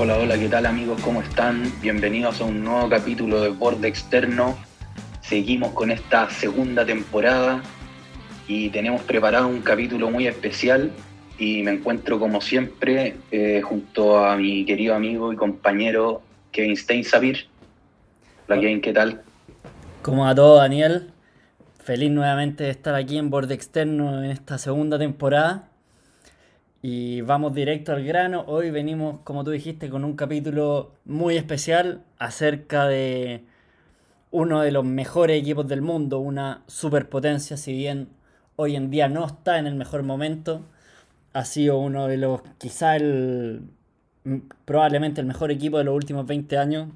Hola, hola, ¿qué tal amigos? ¿Cómo están? Bienvenidos a un nuevo capítulo de Borde Externo. Seguimos con esta segunda temporada y tenemos preparado un capítulo muy especial y me encuentro como siempre eh, junto a mi querido amigo y compañero Kevin Steinsabir. Hola Kevin, ¿qué tal? ¿Cómo va todo Daniel? Feliz nuevamente de estar aquí en Borde Externo en esta segunda temporada. Y vamos directo al grano. Hoy venimos, como tú dijiste, con un capítulo muy especial acerca de uno de los mejores equipos del mundo, una superpotencia, si bien hoy en día no está en el mejor momento, ha sido uno de los, quizá el, probablemente el mejor equipo de los últimos 20 años.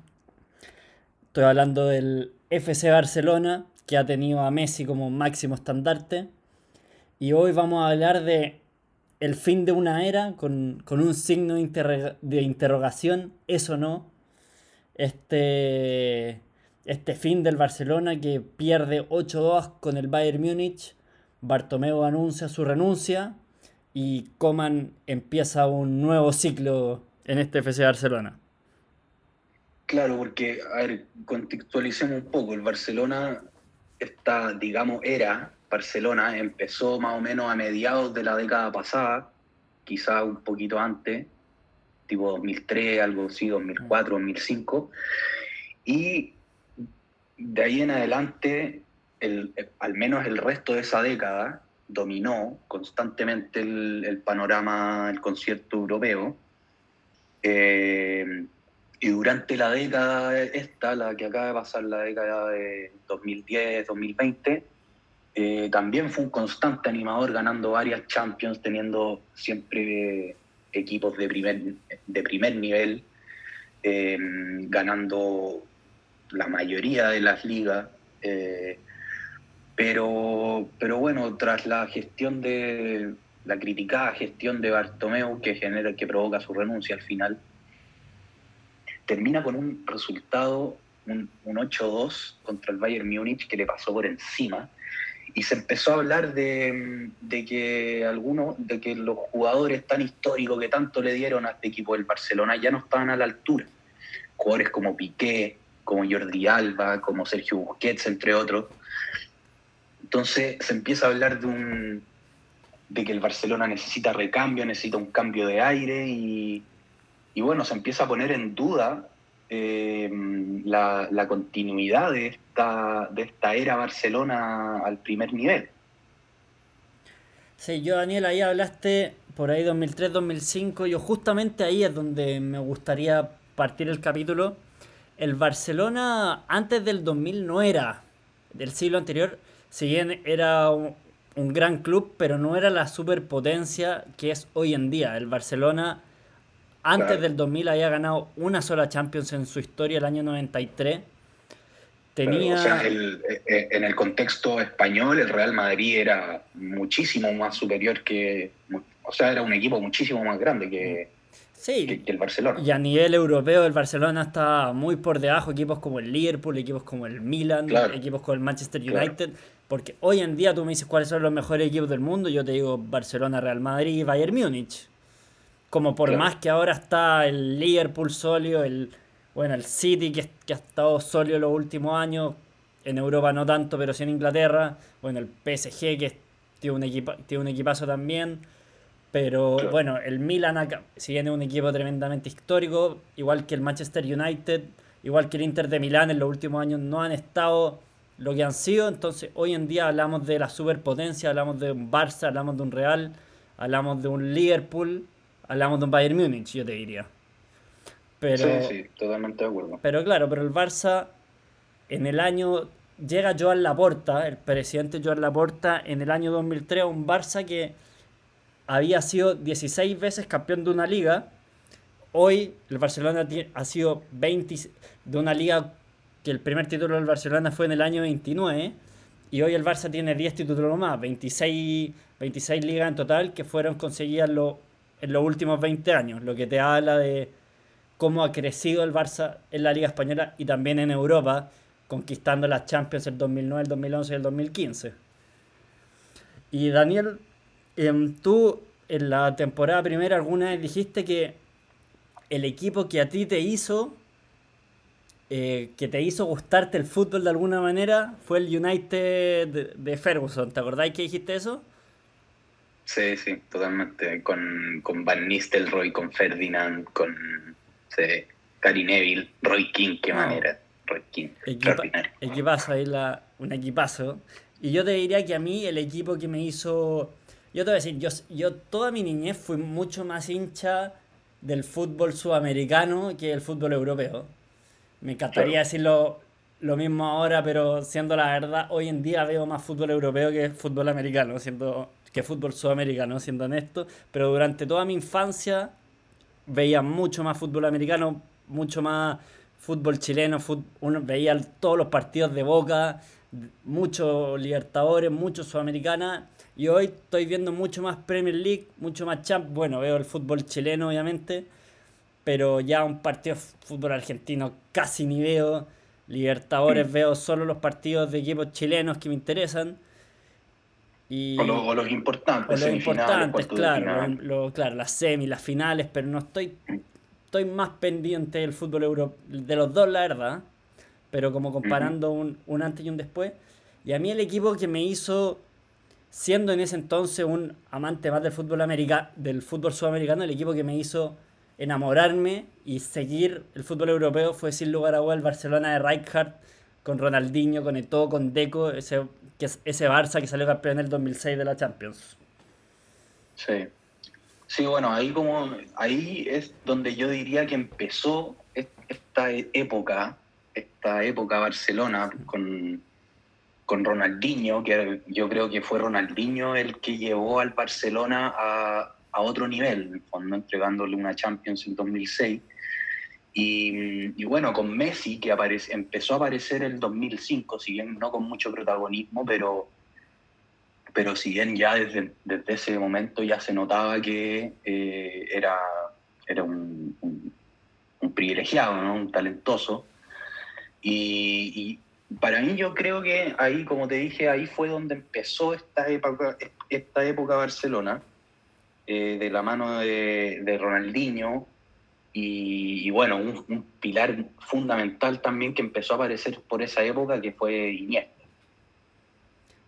Estoy hablando del FC Barcelona, que ha tenido a Messi como máximo estandarte. Y hoy vamos a hablar de el fin de una era con, un signo de, interrogación, eso no. Este, este fin del Barcelona que pierde 8-2 con el Bayern Múnich. Bartomeu anuncia su renuncia y Coman empieza un nuevo ciclo en este FC Barcelona. Claro, porque, a ver, contextualicemos un poco. El Barcelona, esta, digamos, era Barcelona empezó más o menos a mediados de la década pasada, quizá un poquito antes, tipo 2003, algo así, 2004, 2005. Y de ahí en adelante, el, al menos el resto de esa década, dominó constantemente el, panorama del concierto europeo. Eh, y durante la década esta, la que acaba de pasar, la década de 2010, 2020, eh, también fue un constante animador ganando varias Champions, teniendo siempre equipos de primer, de primer nivel, eh, ganando la mayoría de las ligas. Eh, pero, pero bueno, tras la gestión de la criticada gestión de Bartomeu que genera, que provoca su renuncia al final, termina con un resultado, un, un 8-2 contra el Bayern Múnich que le pasó por encima y se empezó a hablar de, que algunos, de que los jugadores tan históricos que tanto le dieron a este equipo del Barcelona ya no estaban a la altura. Jugadores como Piqué, como Jordi Alba, como Sergio Busquets, entre otros. Entonces se empieza a hablar de un de que el Barcelona necesita recambio, necesita un cambio de aire y, y bueno, se empieza a poner en duda eh, la, continuidad de esta, de esta era Barcelona al primer nivel. Sí, yo Daniel, ahí hablaste por ahí 2003-2005, yo justamente ahí es donde me gustaría partir el capítulo. El Barcelona antes del 2000 no era del siglo anterior, si bien era un gran club, pero no era la superpotencia que es hoy en día. El Barcelona antes del 2000 había ganado una sola Champions en su historia, el año 93. Tenía... o sea, eh, eh, en el contexto español, el Real Madrid era muchísimo más superior que. O sea, era un equipo muchísimo más grande que, sí. el Barcelona. Y a nivel europeo, el Barcelona está muy por debajo. Equipos como el Liverpool, equipos como el Milan, equipos como el Manchester United. Porque hoy en día tú me dices cuáles son los mejores equipos del mundo. Yo te digo Barcelona, Real Madrid y Bayern Múnich. Como por más que ahora está el Liverpool sólido, el, bueno, el City que, que ha estado sólido los últimos años, en Europa no tanto, pero sí en Inglaterra, bueno, el PSG que tiene un, equipo, tiene un equipazo también, pero bueno, el Milan acá, si viene un equipo tremendamente histórico, igual que el Manchester United, igual que el Inter de Milán en los últimos años no han estado lo que han sido, entonces hoy en día hablamos de la superpotencia, hablamos de un Barça, hablamos de un Real, hablamos de un Liverpool, hablamos de un Bayern Múnich, yo te diría. Pero, sí, sí, totalmente de acuerdo. Pero claro, pero el Barça en el año llega Joan Laporta, el presidente Joan Laporta en el año 2003 un Barça que había sido 16 veces campeón de una liga. Hoy el Barcelona ha sido 20 de una liga que el primer título del Barcelona fue en el año 29 y hoy el Barça tiene 10 títulos más, 26, 26 ligas en total que fueron conseguidas los en los últimos 20 años, lo que te habla de cómo ha crecido el Barça en la Liga Española y también en Europa, conquistando las Champions el 2009, el 2011 y el 2015. Y Daniel, em, tú en la temporada primera alguna vez dijiste que el equipo que a ti te hizo, eh, que te hizo gustarte el fútbol de alguna manera, fue el United de, Ferguson. ¿Te acordáis que dijiste eso? Sí, sí, totalmente. Con, con Van Nistelrooy, con Ferdinand, con sí, Gary Neville, Roy King, qué manera. Roy King, Equipazo, ahí la, un equipazo. Y yo te diría que a mí el equipo que me hizo... Yo te voy a decir, yo, yo toda mi niñez fui mucho más hincha del fútbol sudamericano que el fútbol europeo. Me encantaría decirlo lo mismo ahora, pero siendo la verdad, hoy en día veo más fútbol europeo que fútbol americano, siendo que fútbol sudamericano, siendo honesto. Pero durante toda mi infancia veía mucho más fútbol americano, mucho más fútbol chileno, uno veía todos los partidos de Boca, muchos Libertadores, muchos Sudamericana. Y hoy estoy viendo mucho más Premier League, mucho más Champ. Bueno, veo el fútbol chileno, obviamente. Pero ya un partido de fútbol argentino casi ni veo. Libertadores veo solo los partidos de equipos chilenos que me interesan. Y, o, los, importantes, los importantes, claro, claro, las semis, las finales, pero no estoy, estoy más pendiente del fútbol europeo, de los dos, la verdad, pero como comparando un, un antes y un después. Y a mí el equipo que me hizo siendo en ese entonces un amante más del fútbol, americano, del fútbol sudamericano, el equipo que me hizo enamorarme y seguir el fútbol europeo fue sin lugar a dudas el Barcelona de Rijkaard, con Ronaldinho, con Eto'o, con Deco, ese, que es ese Barça que salió campeón en el 2006 de la Champions. Sí. Sí, bueno, ahí como ahí es donde yo diría que empezó esta época, esta época Barcelona con con Ronaldinho, que yo creo que fue Ronaldinho el que llevó al Barcelona a, a otro nivel, cuando entregándole una Champions en 2006. Y, y, bueno, con Messi, que aparece, empezó a aparecer el 2005, si bien no con mucho protagonismo, pero, pero si bien ya desde, desde ese momento ya se notaba que eh, era, era un, un, privilegiado, ¿no? un talentoso. Y, para mí yo creo que ahí, como te dije, ahí fue donde empezó esta época, esta época Barcelona, eh, de la mano de, Ronaldinho, y, bueno, un, pilar fundamental también que empezó a aparecer por esa época, que fue Iniesta.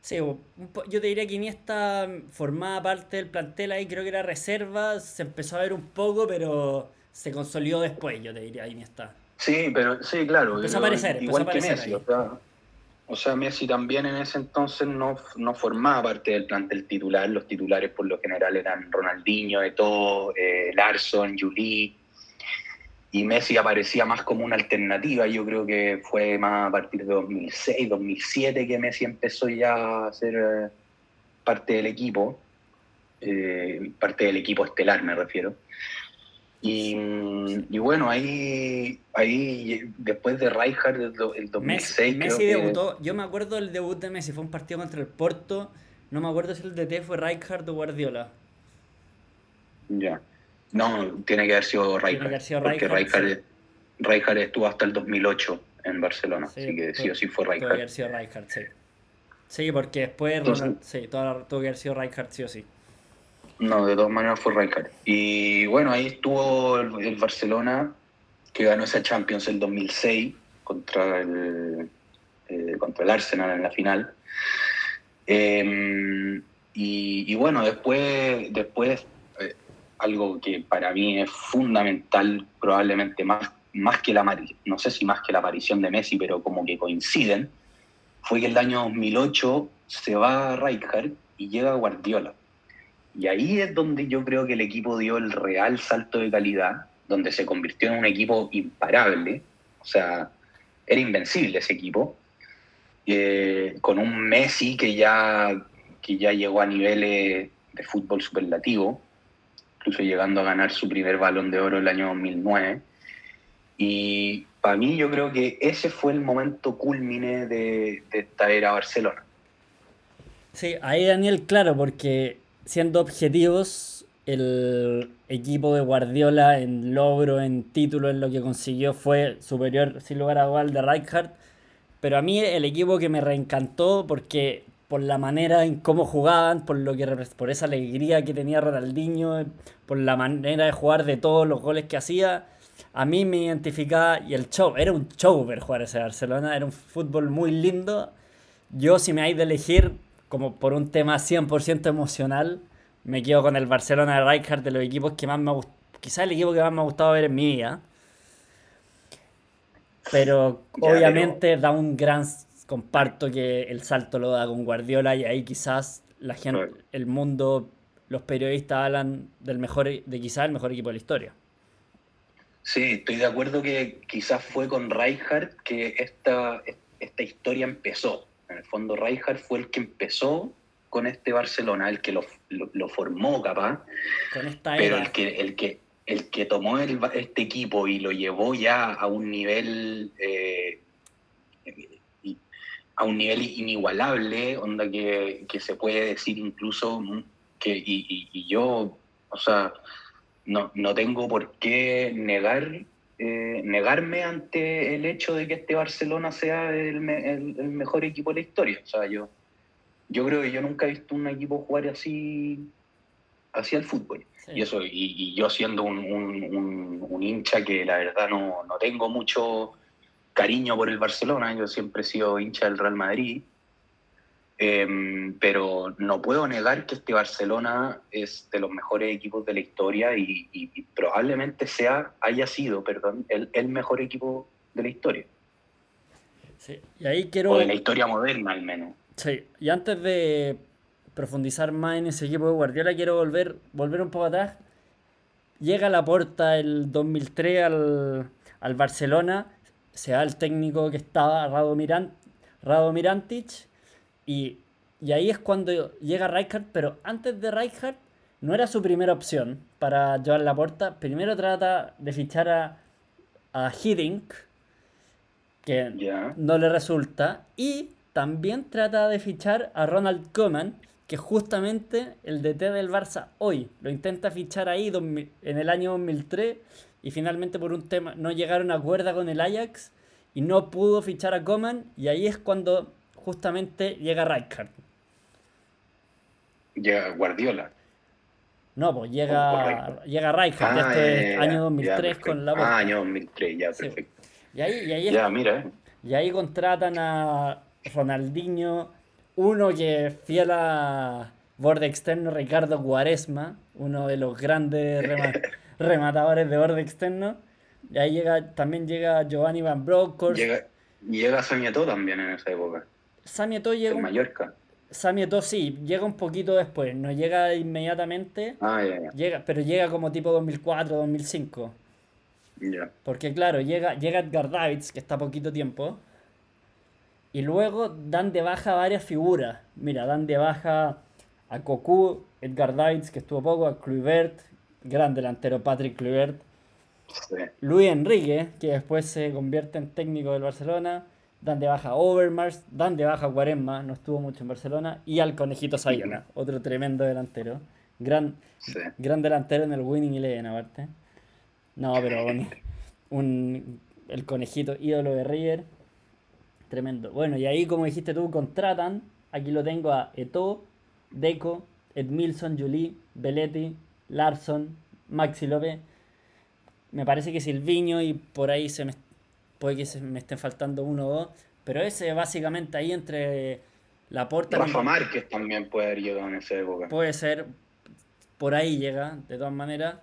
Sí, yo te diría que Iniesta formaba parte del plantel ahí, creo que era reserva, se empezó a ver un poco, pero se consolidó después, yo te diría, Iniesta. Sí, pero sí, claro. Empezó a aparecer, igual que Messi. O sea, Messi también en ese entonces no, no, formaba parte del plantel titular. Los titulares por lo general eran Ronaldinho, Eto'o, eh, Larson, Juli. Y Messi aparecía más como una alternativa. Yo creo que fue más a partir de 2006, 2007 que Messi empezó ya a ser eh, parte del equipo. Eh, parte del equipo estelar, me refiero. Y, bueno, ahí, ahí después de Rijkaard, el, 2006. Messi, debutó, yo me acuerdo del debut de Messi, fue un partido contra el Porto. No me acuerdo si el DT fue Rijkaard o Guardiola. Ya. No, tiene que haber sido Rijkaard. porque Rijkaard, estuvo hasta el 2008 en Barcelona, así que sí o sí fue Rijkaard. Tuvo que haber sido Rijkaard, sí. Sí, porque después sí, tuvo que haber sido Rijkaard sí o sí. No, de todas maneras fue Rijkaard. Y bueno, ahí estuvo el, Barcelona, que ganó esa Champions el 2006 contra el, eh, contra el Arsenal en la final. Em, y, bueno, después, después algo que para mí es fundamental, probablemente más, más que la, no sé si más que la aparición de Messi, pero como que coinciden, fue que el año 2008 se va Rijkaard y llega Guardiola. Y ahí es donde yo creo que el equipo dio el real salto de calidad, donde se convirtió en un equipo imparable, o sea, era invencible ese equipo, eh, con un Messi que ya, que ya llegó a niveles de fútbol superlativo, incluso llegando a ganar su primer balón de oro el año 2009. Y para mí yo creo que ese fue el momento culmine de, de esta era Barcelona. Sí, ahí Daniel, claro, porque siendo objetivos, el equipo de Guardiola en logro, en título, en lo que consiguió fue superior sin lugar a dudas de Rijkaard. Pero a mí el equipo que me reencantó porque por la manera en cómo jugaban, por lo que por esa alegría que tenía Ronaldinho, por la manera de jugar de todos los goles que hacía, a mí me identificaba y el show, era un show ver jugar ese Barcelona, era un fútbol muy lindo. Yo si me hay de elegir, como por un tema 100% emocional, me quedo con el Barcelona de Rijkaard de los equipos que más me ha gustado, quizás el equipo que más me ha gustado ver en mi vida. Pero obviamente da un gran comparto que el salto lo da con Guardiola y ahí quizás la gente, el mundo, los periodistas hablan del mejor, de quizás el mejor equipo de la historia. Sí, estoy de acuerdo que quizás fue con Rijkaard que esta, esta historia empezó. En el fondo Rijkaard fue el que empezó con este Barcelona, el que lo, lo, formó capaz, con esta pero el que, el que, el que tomó este equipo y lo llevó ya a un nivel eh, a un nivel inigualable, onda que, se puede decir incluso que, y, yo, o sea, no, no, tengo por qué negar, eh, negarme ante el hecho de que este Barcelona sea el, mejor equipo de la historia. O sea, yo, yo creo que yo nunca he visto un equipo jugar así hacia el fútbol. Y eso, y, yo siendo un, un, hincha que la verdad no, no tengo mucho cariño por el Barcelona, yo siempre he sido hincha del Real Madrid, em, pero no puedo negar que este Barcelona es de los mejores equipos de la historia y, probablemente sea, haya sido, perdón, el, el, mejor equipo de la historia. Sí, y ahí quiero... O de la historia moderna al menos. Sí, y antes de profundizar más en ese equipo de Guardiola, quiero volver, volver un poco atrás. Llega a la puerta el 2003 al, al Barcelona se da el técnico que estaba, Rado, Mirantic, y, ahí es cuando llega Rijkaard, pero antes de Rijkaard no era su primera opción para llevar la puerta. Primero trata de fichar a, a Hiddink, que no le resulta, y también trata de fichar a Ronald Koeman, que justamente el DT del Barça hoy lo intenta fichar ahí en el año 2003 y finalmente por un tema no llegaron a acuerdo con el Ajax y no pudo fichar a Coman y ahí es cuando justamente llega Rijkaard. Llega Guardiola. No, pues llega, llega Rijkaard, ah, es año 2003 con la Ah, año 2003, ya, perfecto. Y ahí, y ahí ya, mira. Eh. Y ahí contratan a Ronaldinho, uno que fiel a borde externo, Ricardo Guaresma, uno de los grandes rematadores de borde externo. Y ahí llega, también llega Giovanni Van Bronckhorst. Llega, llega Samieto también en esa época. Samieto llega. En Mallorca. Samieto sí, llega un poquito después, no llega inmediatamente. Ah, ya, Llega, pero llega como tipo 2004, 2005. Ya. Porque claro, llega, llega Edgar Davids, que está poquito tiempo. Y luego dan de baja varias figuras. Mira, dan de baja a Cocu, Edgar Davids, que estuvo poco, a Kluivert, gran delantero Patrick Kluivert. Luis Enrique, que después se convierte en técnico del Barcelona. Dan de baja Overmars, dan de baja Guaresma, no estuvo mucho en Barcelona. Y al Conejito Sayona, otro tremendo delantero. Gran, gran delantero en el Winning Eleven, aparte. No, pero un, el Conejito ídolo de River. Tremendo. Bueno, y ahí, como dijiste tú, contratan. Aquí lo tengo a Eto, Deco, Edmilson, Julie, Belletti, Larson, Maxi López me parece que Silviño y por ahí se me, puede que se me estén faltando uno o dos. Pero ese básicamente ahí entre la puerta. Rafa Márquez también puede haber llegado en esa época. Puede ser, por ahí llega, de todas maneras.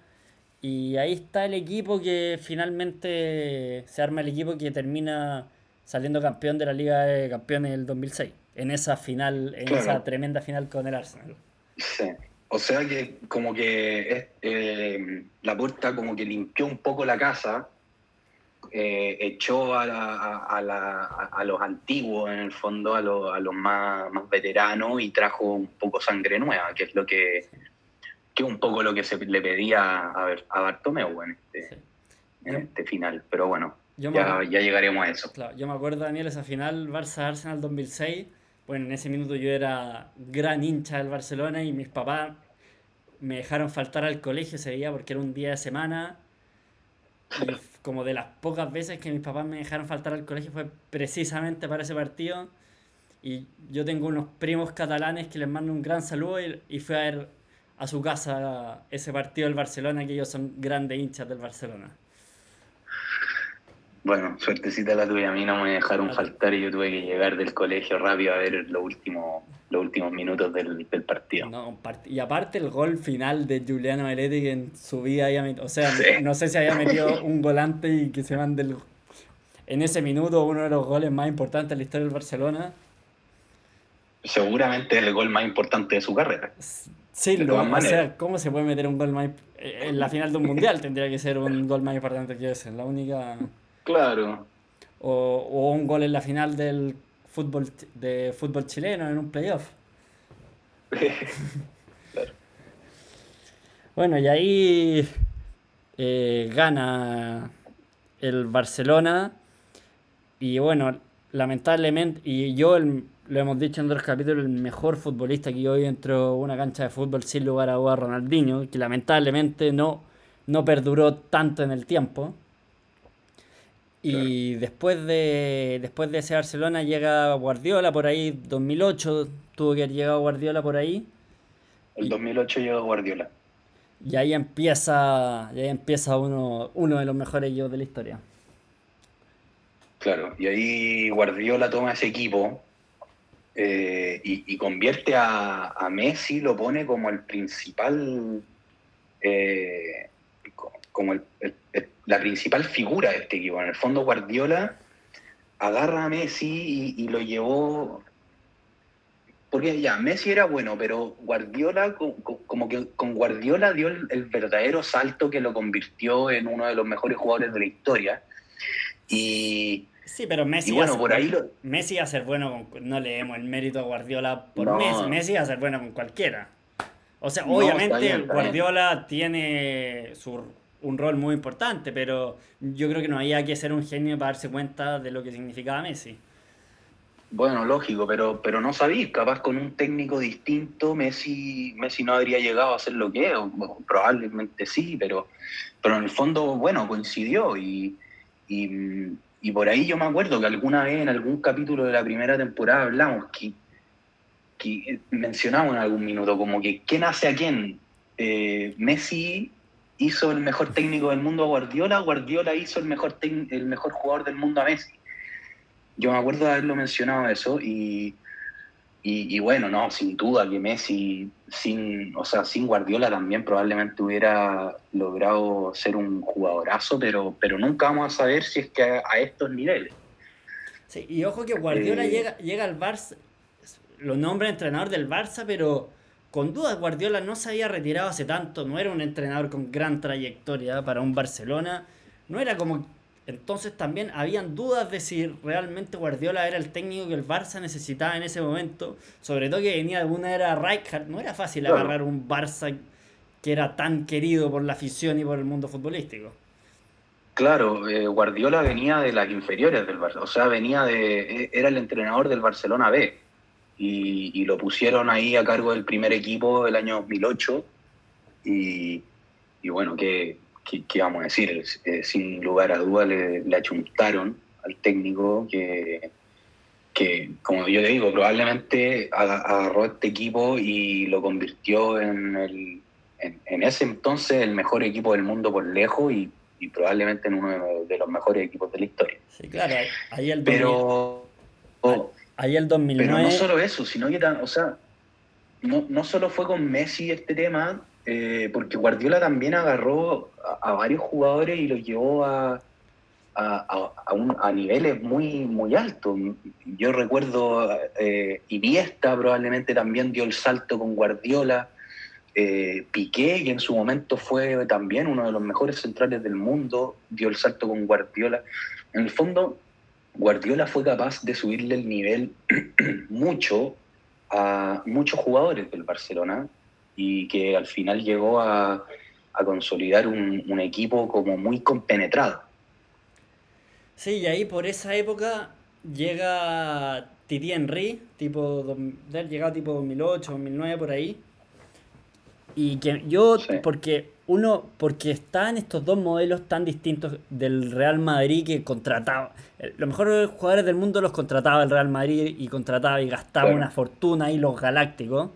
Y ahí está el equipo que finalmente se arma el equipo que termina saliendo campeón de la Liga de Campeones del 2006. En esa final, en esa tremenda final con el Arsenal. Sí. O sea que como que eh, la puerta como que limpió un poco la casa, eh, echó a, a, los antiguos en el fondo, a, a los más, más, veteranos y trajo un poco sangre nueva, que es lo que, que un poco lo que se le pedía a, a Bartomeu en este, en este final. Pero bueno, ya, ya, llegaremos a eso. Claro, yo me acuerdo, Daniel, esa final Barça-Arsenal 2006 bueno, en ese minuto yo era gran hincha del Barcelona y mis papás me dejaron faltar al colegio ese día porque era un día de semana. Y como de las pocas veces que mis papás me dejaron faltar al colegio fue precisamente para ese partido. Y yo tengo unos primos catalanes que les mando un gran saludo y, y fui a ver a su casa ese partido del Barcelona, que ellos son grandes hinchas del Barcelona. Bueno, suertecita la tuya, a mí no me dejaron faltar y yo tuve que llegar del colegio rápido a ver los últimos, los últimos minutos del, partido. y aparte el gol final de Juliano Heretti que en su vida o sea, no sé si había metido un volante y que se mande el, en ese minuto uno de los goles más importantes de la historia del Barcelona. Seguramente el gol más importante de su carrera. Sí, lo, o sea, ¿cómo se puede meter un gol más en la final de un mundial? Tendría que ser un gol más importante que ese, la única Claro. O, un gol en la final del fútbol de fútbol chileno en un playoff. claro. Bueno, y ahí eh, gana el Barcelona. Y bueno, lamentablemente, y yo lo hemos dicho en otros capítulos, el mejor futbolista que hoy entró una cancha de fútbol sin lugar a dudas, Ronaldinho, que lamentablemente no, no perduró tanto en el tiempo. Y después de después de ese Barcelona llega Guardiola por ahí, 2008 tuvo que haber llegado Guardiola por ahí. El 2008 llegó Guardiola. Y ahí empieza, ahí empieza uno, uno de los mejores equipos de la historia. Claro, y ahí Guardiola toma ese equipo eh, y, convierte a, Messi, lo pone como el principal, eh, como el, la principal figura de este equipo. En el fondo Guardiola agarra a Messi y, lo llevó... Porque ya, Messi era bueno, pero Guardiola, como que con Guardiola dio el, verdadero salto que lo convirtió en uno de los mejores jugadores de la historia. Y, Sí, pero Messi, bueno, por ahí Messi a ser bueno, no leemos el mérito a Guardiola por Messi, Messi a ser bueno con cualquiera. O sea, obviamente Guardiola tiene su un rol muy importante, pero yo creo que no había que ser un genio para darse cuenta de lo que significaba Messi. Bueno, lógico, pero, pero no sabéis, capaz con un técnico distinto Messi, Messi no habría llegado a ser lo que es, probablemente sí, pero, pero en el fondo, bueno, coincidió y, y, por ahí yo me acuerdo que alguna vez en algún capítulo de la primera temporada hablamos que, que mencionamos en algún minuto como que quién hace a quién. Eh, Messi hizo el mejor técnico del mundo a Guardiola, Guardiola hizo el mejor, el mejor jugador del mundo a Messi. Yo me acuerdo de haberlo mencionado eso y, y, bueno, no, sin duda que Messi, sin, o sea, sin Guardiola también probablemente hubiera logrado ser un jugadorazo, pero, pero nunca vamos a saber si es que a, estos niveles. Sí, y ojo que Guardiola eh, llega, llega al Barça, lo nombra entrenador del Barça, pero con dudas Guardiola no se había retirado hace tanto, no era un entrenador con gran trayectoria para un Barcelona, no era como... Entonces también habían dudas de si realmente Guardiola era el técnico que el Barça necesitaba en ese momento, sobre todo que venía de una era Rijkaard, no era fácil agarrar un Barça que era tan querido por la afición y por el mundo futbolístico. Claro, eh, Guardiola venía de las inferiores del Barça, o sea, venía de, era el entrenador del Barcelona B y, lo pusieron ahí a cargo del primer equipo del año 2008 y, y bueno, ¿qué, qué, vamos a decir? Eh, sin lugar a dudas le, le, achuntaron al técnico que, que, como yo te digo, probablemente agarró este equipo y lo convirtió en, el, en, ese entonces el mejor equipo del mundo por lejos y, probablemente en uno de, los mejores equipos de la historia. Sí, claro, ahí el Pero... Ahí el 2009. Pero no solo eso, sino que, o sea, no, no solo fue con Messi este tema, eh, porque Guardiola también agarró a, varios jugadores y los llevó a, a, a, niveles muy, muy altos. Yo recuerdo eh, Iniesta probablemente también dio el salto con Guardiola. Eh, Piqué, que en su momento fue también uno de los mejores centrales del mundo, dio el salto con Guardiola. En el fondo, Guardiola fue capaz de subirle el nivel mucho a muchos jugadores del Barcelona y que al final llegó a, consolidar un, equipo como muy compenetrado. Sí, y ahí por esa época llega Titi Henry, tipo, llegado tipo 2008, 2009 por ahí. Y que yo, porque uno, porque están estos dos modelos tan distintos del Real Madrid que contrataba. Los mejores jugadores del mundo los contrataba el Real Madrid y contrataba y gastaba una fortuna ahí los galácticos.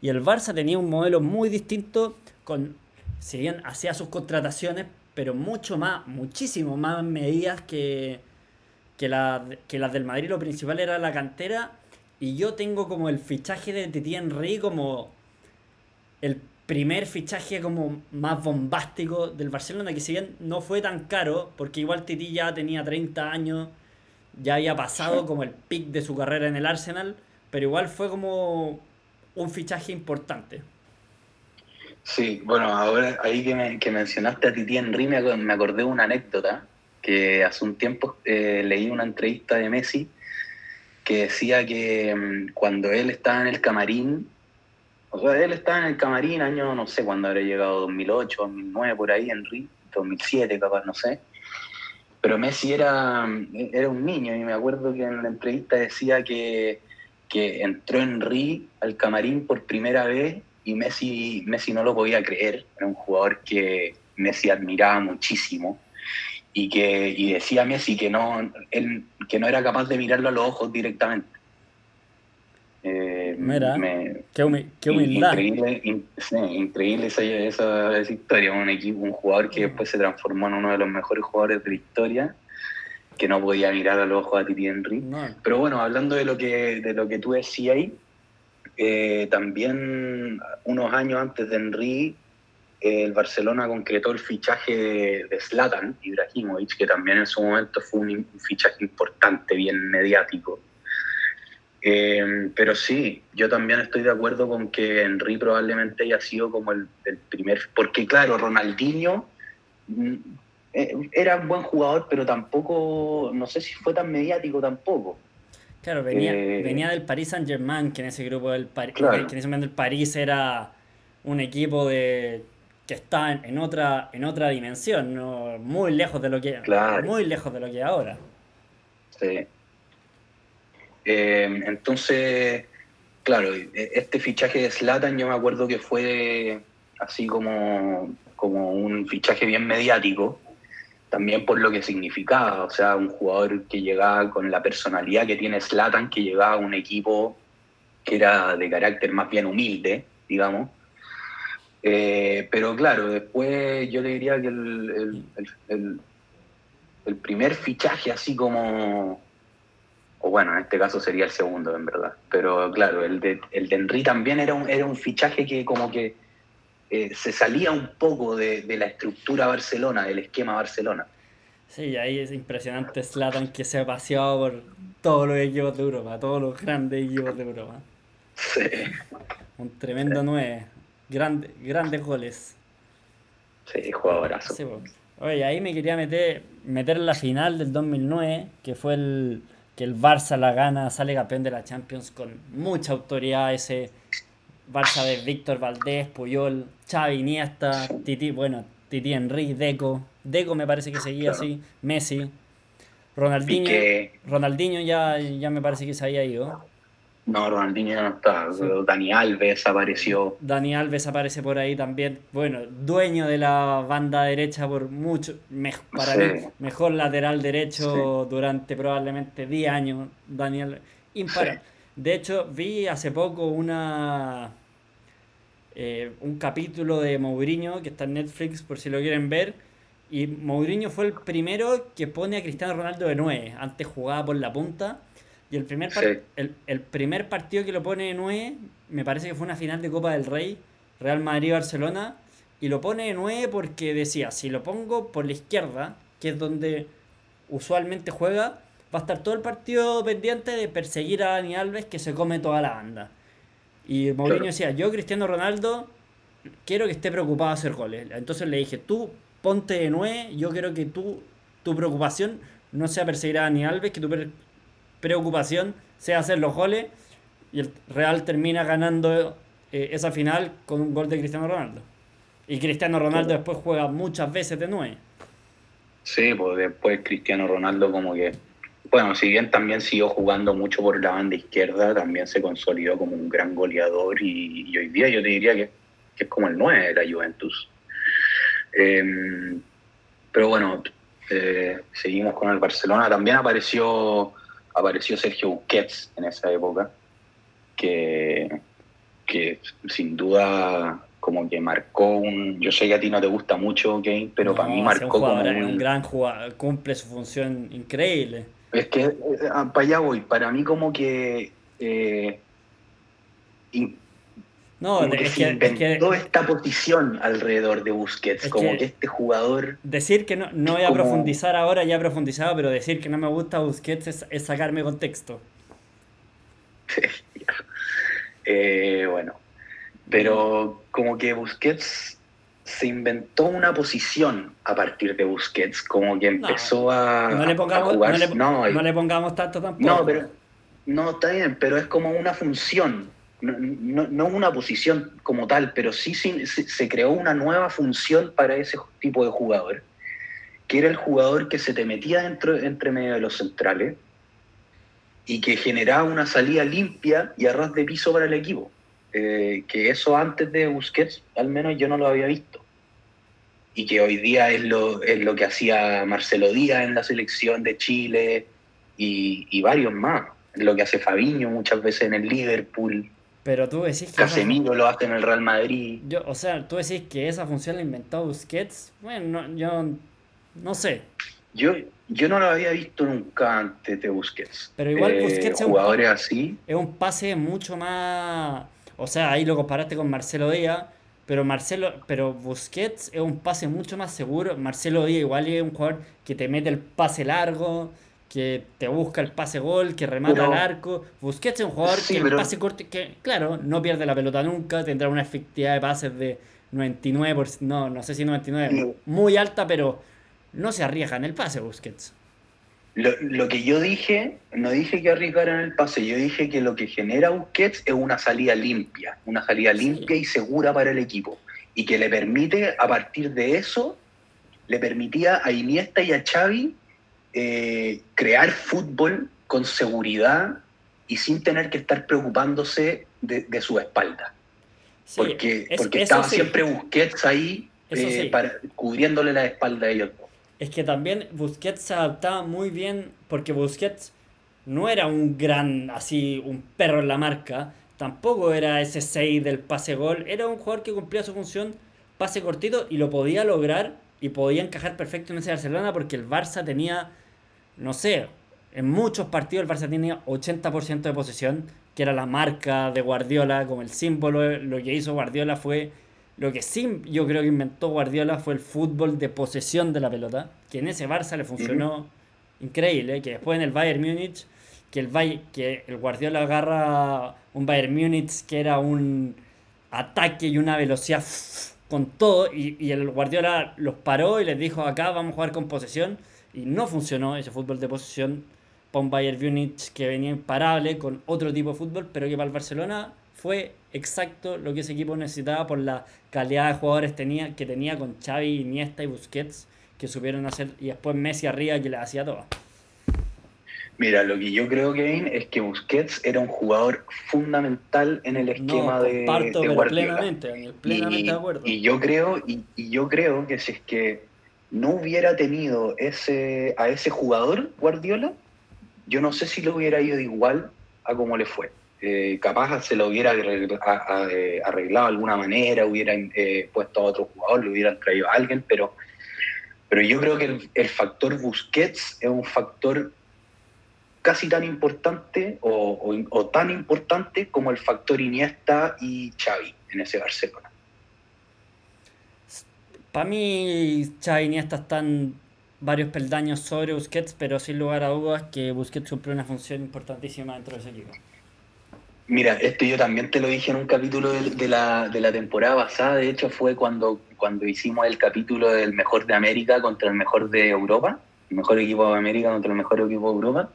Y el Barça tenía un modelo muy distinto con, si bien hacía sus contrataciones, pero mucho más, muchísimo más medidas que, que, que las del Madrid. Lo principal era la cantera. Y yo tengo como el fichaje de Titi Henry como el primer fichaje como más bombástico del Barcelona, que si bien no fue tan caro, porque igual Titi ya tenía 30 años, ya había pasado como el pic de su carrera en el Arsenal, pero igual fue como un fichaje importante. Sí, bueno, ahora ahí que, mencionaste a Titi Henry me, me acordé de una anécdota, que hace un tiempo eh, leí una entrevista de Messi que decía que mm, cuando él estaba en el camarín o sea, él estaba en el camarín año, no sé cuándo habrá llegado, 2008, 2009, por ahí, Henry, 2007 capaz, no sé. Pero Messi era, era un niño y me acuerdo que en la entrevista decía que, que entró Henry al camarín por primera vez y Messi, Messi no lo podía creer. Era un jugador que Messi admiraba muchísimo y que y decía Messi que no, él, que no era capaz de mirarlo a los ojos directamente eh, Mira, qué, humildad. Increíble, increíble esa, esa, historia. Un, equipo, un jugador que después se transformó en uno de los mejores jugadores de la historia, que no podía mirar a los ojos a Titi Henry. Pero bueno, hablando de lo que, de lo que tú decías ahí, eh, también unos años antes de Henry, el Barcelona concretó el fichaje de Zlatan Ibrahimovic, que también en su momento fue un fichaje importante, bien mediático. Eh, pero sí, yo también estoy de acuerdo con que Henry probablemente haya sido como el, primer, porque claro, Ronaldinho mm, eh, era un buen jugador, pero tampoco, no sé si fue tan mediático tampoco. Claro, venía, eh, venía del Paris Saint Germain, que en ese grupo del que en ese momento el París era un equipo de que está en, otra en otra dimensión, ¿no? muy lejos de lo que muy lejos de lo que ahora. Sí. Eh, entonces, claro, este fichaje de Slatan yo me acuerdo que fue así como, como un fichaje bien mediático, también por lo que significaba, o sea, un jugador que llegaba con la personalidad que tiene Slatan, que llegaba a un equipo que era de carácter más bien humilde, digamos. Eh, pero claro, después yo le diría que el, el primer fichaje así como o bueno, en este caso sería el segundo, en verdad. Pero claro, el de, el de Henry también era un, era un fichaje que como que eh, se salía un poco de, la estructura Barcelona, del esquema Barcelona. Sí, ahí es impresionante Slatan que se ha paseado por todos los equipos de Europa, todos los grandes equipos de Europa. Sí. Un tremendo nueve, grande, grandes goles. Sí, jugadorazo. Sí, Oye, ahí me quería meter, meter en la final del 2009, que fue el, que el Barça la gana, sale campeón de la Champions con mucha autoridad, ese Barça de Víctor Valdés, Puyol, Xavi, Iniesta, Titi, bueno, Titi Henry, Deco, Deco me parece que seguía así, Messi, Ronaldinho, Ronaldinho ya, ya me parece que se había ido. No, Ronaldinho no está. Dani Alves apareció. Dani Alves aparece por ahí también. Bueno, dueño de la banda derecha por mucho. para mí, mejor lateral derecho durante probablemente 10 años. Daniel. Imparable. De hecho, vi hace poco una. Eh, un capítulo de Mourinho que está en Netflix por si lo quieren ver. Y Mourinho fue el primero que pone a Cristiano Ronaldo de 9. Antes jugaba por la punta y el primer, el, primer partido que lo pone de 9, me parece que fue una final de Copa del Rey, Real Madrid-Barcelona, y lo pone de 9 porque decía, si lo pongo por la izquierda, que es donde usualmente juega, va a estar todo el partido pendiente de perseguir a Dani Alves que se come toda la banda. Y Mourinho decía, yo Cristiano Ronaldo quiero que esté preocupado a hacer goles. Entonces le dije, tú ponte de 9, yo quiero que tú, tu preocupación no sea perseguir a Dani Alves, que tu preocupación sea hacer los goles y el Real termina ganando eh, esa final con un gol de Cristiano Ronaldo. Y Cristiano Ronaldo después juega muchas veces de nueve. Sí, pues después Cristiano Ronaldo como que, bueno, si bien también siguió jugando mucho por la banda izquierda, también se consolidó como un gran goleador y, hoy día yo te diría que, es como el 9 de la Juventus. Em, pero bueno, eh, seguimos con el Barcelona. También apareció apareció Sergio Busquets en esa época, que, que sin duda como que marcó un... Yo sé que a ti no te gusta mucho, Game, pero para mí marcó como un... un gran jugador, cumple su función increíble. Es que, eh, ah, para allá voy, para mí como que... Eh, no, es, que, inventó esta posición alrededor de Busquets, como que, este jugador... Decir que no, no voy a profundizar ahora, ya he profundizado, pero decir que no me gusta Busquets es, es sacarme contexto. eh, bueno, pero como que Busquets se inventó una posición a partir de Busquets, como que empezó a, no le pongamos, jugar. No le, pongamos tanto tampoco. No, pero no está bien, pero es como una función, no, no, una posición como tal, pero sí se, creó una nueva función para ese tipo de jugador, que era el jugador que se te metía dentro, entre medio de los centrales y que generaba una salida limpia y arroz de piso para el equipo. Eh, que eso antes de Busquets, al menos yo no lo había visto. Y que hoy día es lo, es lo que hacía Marcelo Díaz en la selección de Chile y, y varios más. Lo que hace Fabiño muchas veces en el Liverpool. Pero tú decís que. Casemiro lo hace en el Real Madrid. Yo, o sea, tú decís que esa función la inventó Busquets. Bueno, yo no sé. Yo, yo no lo había visto nunca antes de Busquets. Pero igual eh, Busquets jugadores así. Es un pase mucho más o sea, ahí lo comparaste con Marcelo Díaz, pero Marcelo, pero Busquets es un pase mucho más seguro. Marcelo Díaz igual es un jugador que te mete el pase largo, que te busca el pase gol, que remata al arco. Busquets es un jugador que el pase corto, que claro, no pierde la pelota nunca, tendrá una efectividad de pases de 99%, no, no sé si 99, muy alta, pero no se arriesga en el pase Busquets. Lo, que yo dije, no dije que arriesgaran el pase, yo dije que lo que genera Busquets es una salida limpia, una salida limpia y segura para el equipo. Y que le permite, a partir de eso, le permitía a Iniesta y a Xavi eh, crear fútbol con seguridad y sin tener que estar preocupándose de, su espalda. porque porque estaba siempre Busquets ahí eh, para, cubriéndole la espalda a ellos. Es que también Busquets se adaptaba muy bien porque Busquets no era un gran, así, un perro en la marca, tampoco era ese 6 del pase gol, era un jugador que cumplía su función, pase cortito y lo podía lograr y podía encajar perfecto en ese Barcelona porque el Barça tenía, no sé, en muchos partidos el Barça tenía 80% de posesión, que era la marca de Guardiola, como el símbolo, lo que hizo Guardiola fue lo que sí yo creo que inventó Guardiola fue el fútbol de posesión de la pelota, que en ese Barça le funcionó increíble, que después en el Bayern Múnich, que el, que el Guardiola agarra un Bayern Múnich que era un ataque y una velocidad con todo, y, y el Guardiola los paró y les dijo, acá vamos a jugar con posesión, y no funcionó ese fútbol de posesión para un Bayern Múnich que venía imparable con otro tipo de fútbol, pero que para el Barcelona fue exacto lo que ese equipo necesitaba por la calidad de jugadores tenía, que tenía con Xavi, Iniesta y Busquets, que supieron hacer, y después Messi arriba que le hacía todo. Mira, lo que yo creo, Kevin, es que Busquets era un jugador fundamental en el esquema de, de Guardiola. Plenamente, plenamente y, de acuerdo. Y yo creo, y, y, yo creo que si es que no hubiera tenido ese, a ese jugador Guardiola, yo no sé si lo hubiera ido igual a como le fue. Eh, capaz se lo hubiera eh, arreglado de alguna manera, hubieran eh, puesto a otro jugador, le hubieran traído a alguien, pero, pero yo creo que el, factor Busquets es un factor casi tan importante o, tan importante como el factor Iniesta y Xavi en ese Barcelona. Para mí, Xavi Iniesta están varios peldaños sobre Busquets, pero sin lugar a dudas que Busquets cumple una función importantísima dentro de ese equipo. Mira, esto yo también te lo dije en un capítulo de, la, de la temporada pasada, de hecho fue cuando, cuando hicimos el capítulo del mejor de América contra el mejor de Europa, el mejor equipo de América contra el mejor equipo de Europa,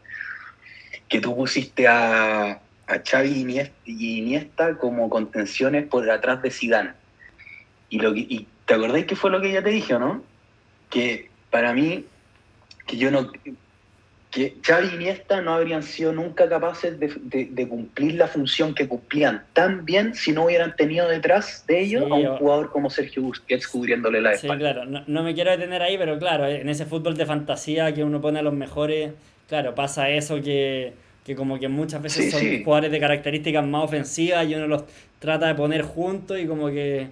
que tú pusiste a, a Xavi y Iniesta, como contenciones por atrás de Zidane. Y, lo y te acordáis que fue lo que ya te dije, no? Que para mí, que yo no, que Xavi y Iniesta no habrían sido nunca capaces de, cumplir la función que cumplían tan bien si no hubieran tenido detrás de ellos a un jugador como Sergio Busquets cubriéndole la espalda. Sí, claro, no, me quiero detener ahí, pero claro, en ese fútbol de fantasía que uno pone a los mejores, claro, pasa eso que, como que muchas veces son jugadores de características más ofensivas y uno los trata de poner juntos y como que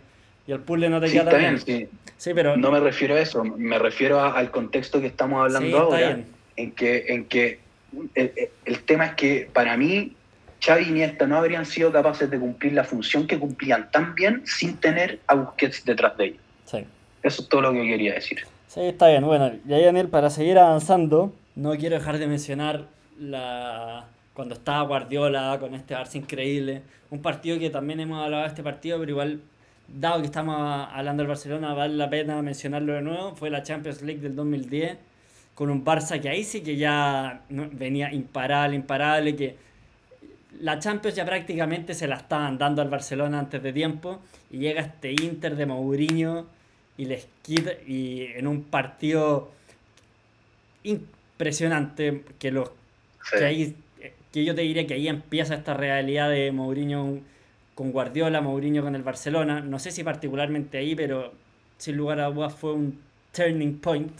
y el puzzle no te queda tan bien. Sí. pero... No me refiero a eso, me refiero al contexto que estamos hablando ahora, en que, en que el, tema es que para mí Xavi y Iniesta no habrían sido capaces de cumplir la función que cumplían tan bien sin tener a Busquets detrás de ellos. Sí. Eso es todo lo que quería decir. Sí, está bien. Bueno, y ahí, Daniel, para seguir avanzando, no quiero dejar de mencionar la cuando estaba Guardiola con este Barça increíble. Un partido que también hemos hablado de este partido, pero igual, dado que estamos hablando del Barcelona, vale la pena mencionarlo de nuevo. Fue la Champions League del 2010, con un Barça que ahí sí que ya venía imparable, imparable, que la Champions ya prácticamente se la estaban dando al Barcelona antes de tiempo, y llega este Inter de Mourinho y les quita, y en un partido impresionante que los que ahí que yo te diría que ahí empieza esta realidad de Mourinho con Guardiola, Mourinho con el Barcelona. No sé si particularmente ahí, pero sin lugar a dudas fue un turning point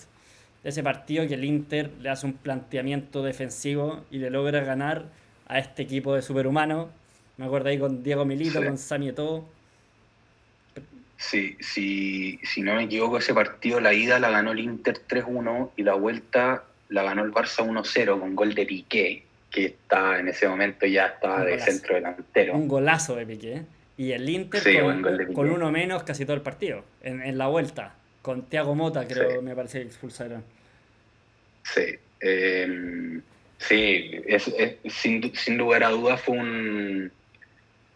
de ese partido que el Inter le hace un planteamiento defensivo y le logra ganar a este equipo de superhumanos. Me acuerdo ahí con Diego Milito, con Sami todo. Sí, sí, si no me equivoco, ese partido, la ida la ganó el Inter 3-1 y la vuelta la ganó el Barça 1-0 con gol de Piqué que está en ese momento ya estaba de centro delantero. Un golazo de Piqué. Y el Inter con, uno menos casi todo el partido, en, la vuelta. Con Thiago Mota, creo, me parece que expulsaron. Sí. Em, sí, sin, lugar a dudas fue un,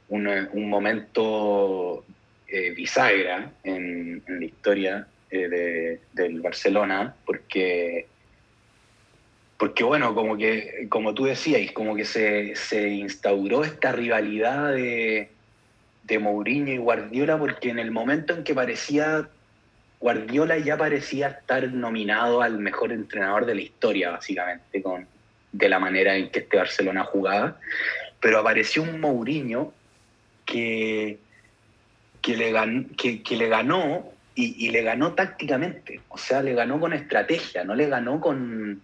un, momento eh, bisagra en, la historia eh, del Barcelona, porque porque bueno, como que, como tú decías, como que se, se instauró esta rivalidad de, de Mourinho y Guardiola, porque en el momento en que parecía, Guardiola ya parecía estar nominado al mejor entrenador de la historia, básicamente, con, de la manera en que este Barcelona jugaba, pero apareció un Mourinho que, que, le, ganó, que, que le ganó y, y, le ganó tácticamente, o sea, le ganó con estrategia, no le ganó con,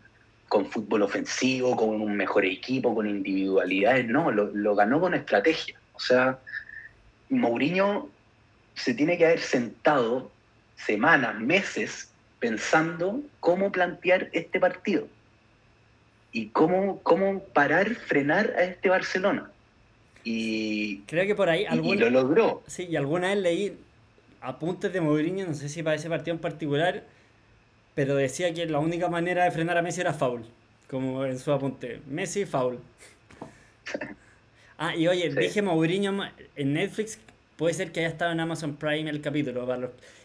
con fútbol ofensivo, con un mejor equipo, con individualidades, no, lo, ganó con estrategia. O sea, Mourinho se tiene que haber sentado semanas, meses, pensando cómo plantear este partido y cómo, cómo parar, frenar a este Barcelona. Y creo que por ahí y lo logró. Sí, y alguna vez leí apuntes de Mourinho, no sé si para ese partido en particular, pero decía que la única manera de frenar a Messi era foul, como en su apunte. Messi, foul. Ah, y oye, dije Mourinho en Netflix, puede ser que haya estado en Amazon Prime el capítulo.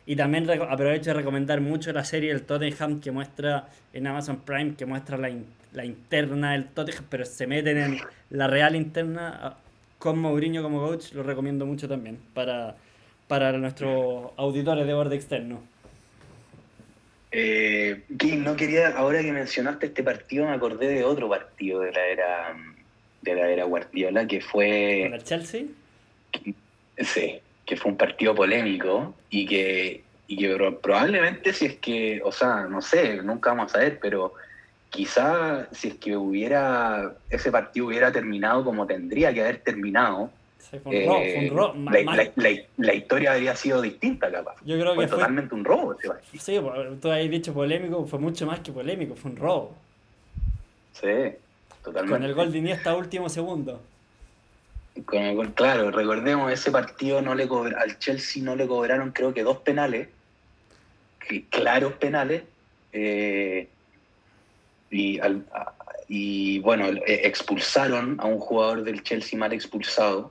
Y también aprovecho de recomendar mucho la serie El Tottenham que muestra en Amazon Prime, que muestra la, la interna del Tottenham, pero se meten en la real interna ah, con Mourinho como coach, lo recomiendo mucho también para, para nuestros auditores de borde externo. Eh, no quería, ahora que mencionaste este partido, me acordé de otro partido de la era de la era Guardiola, que fue. ¿Con el Chelsea? sí, que fue un partido polémico y que, y que probablemente si es que, o sea, no sé, nunca vamos a ver, pero quizá si es que hubiera, ese partido hubiera terminado como tendría que haber terminado, eh, la, historia habría sido distinta, capaz. Yo creo fue que totalmente un robo. Sí, pues, tú has dicho polémico, fue mucho más que polémico, fue un robo. Sí, totalmente. Con el gol de Iniesta último segundo. Con el claro, recordemos, ese partido no le al Chelsea no le cobraron creo que dos penales, claros penales, eh, y, y bueno, expulsaron a un jugador del Chelsea mal expulsado,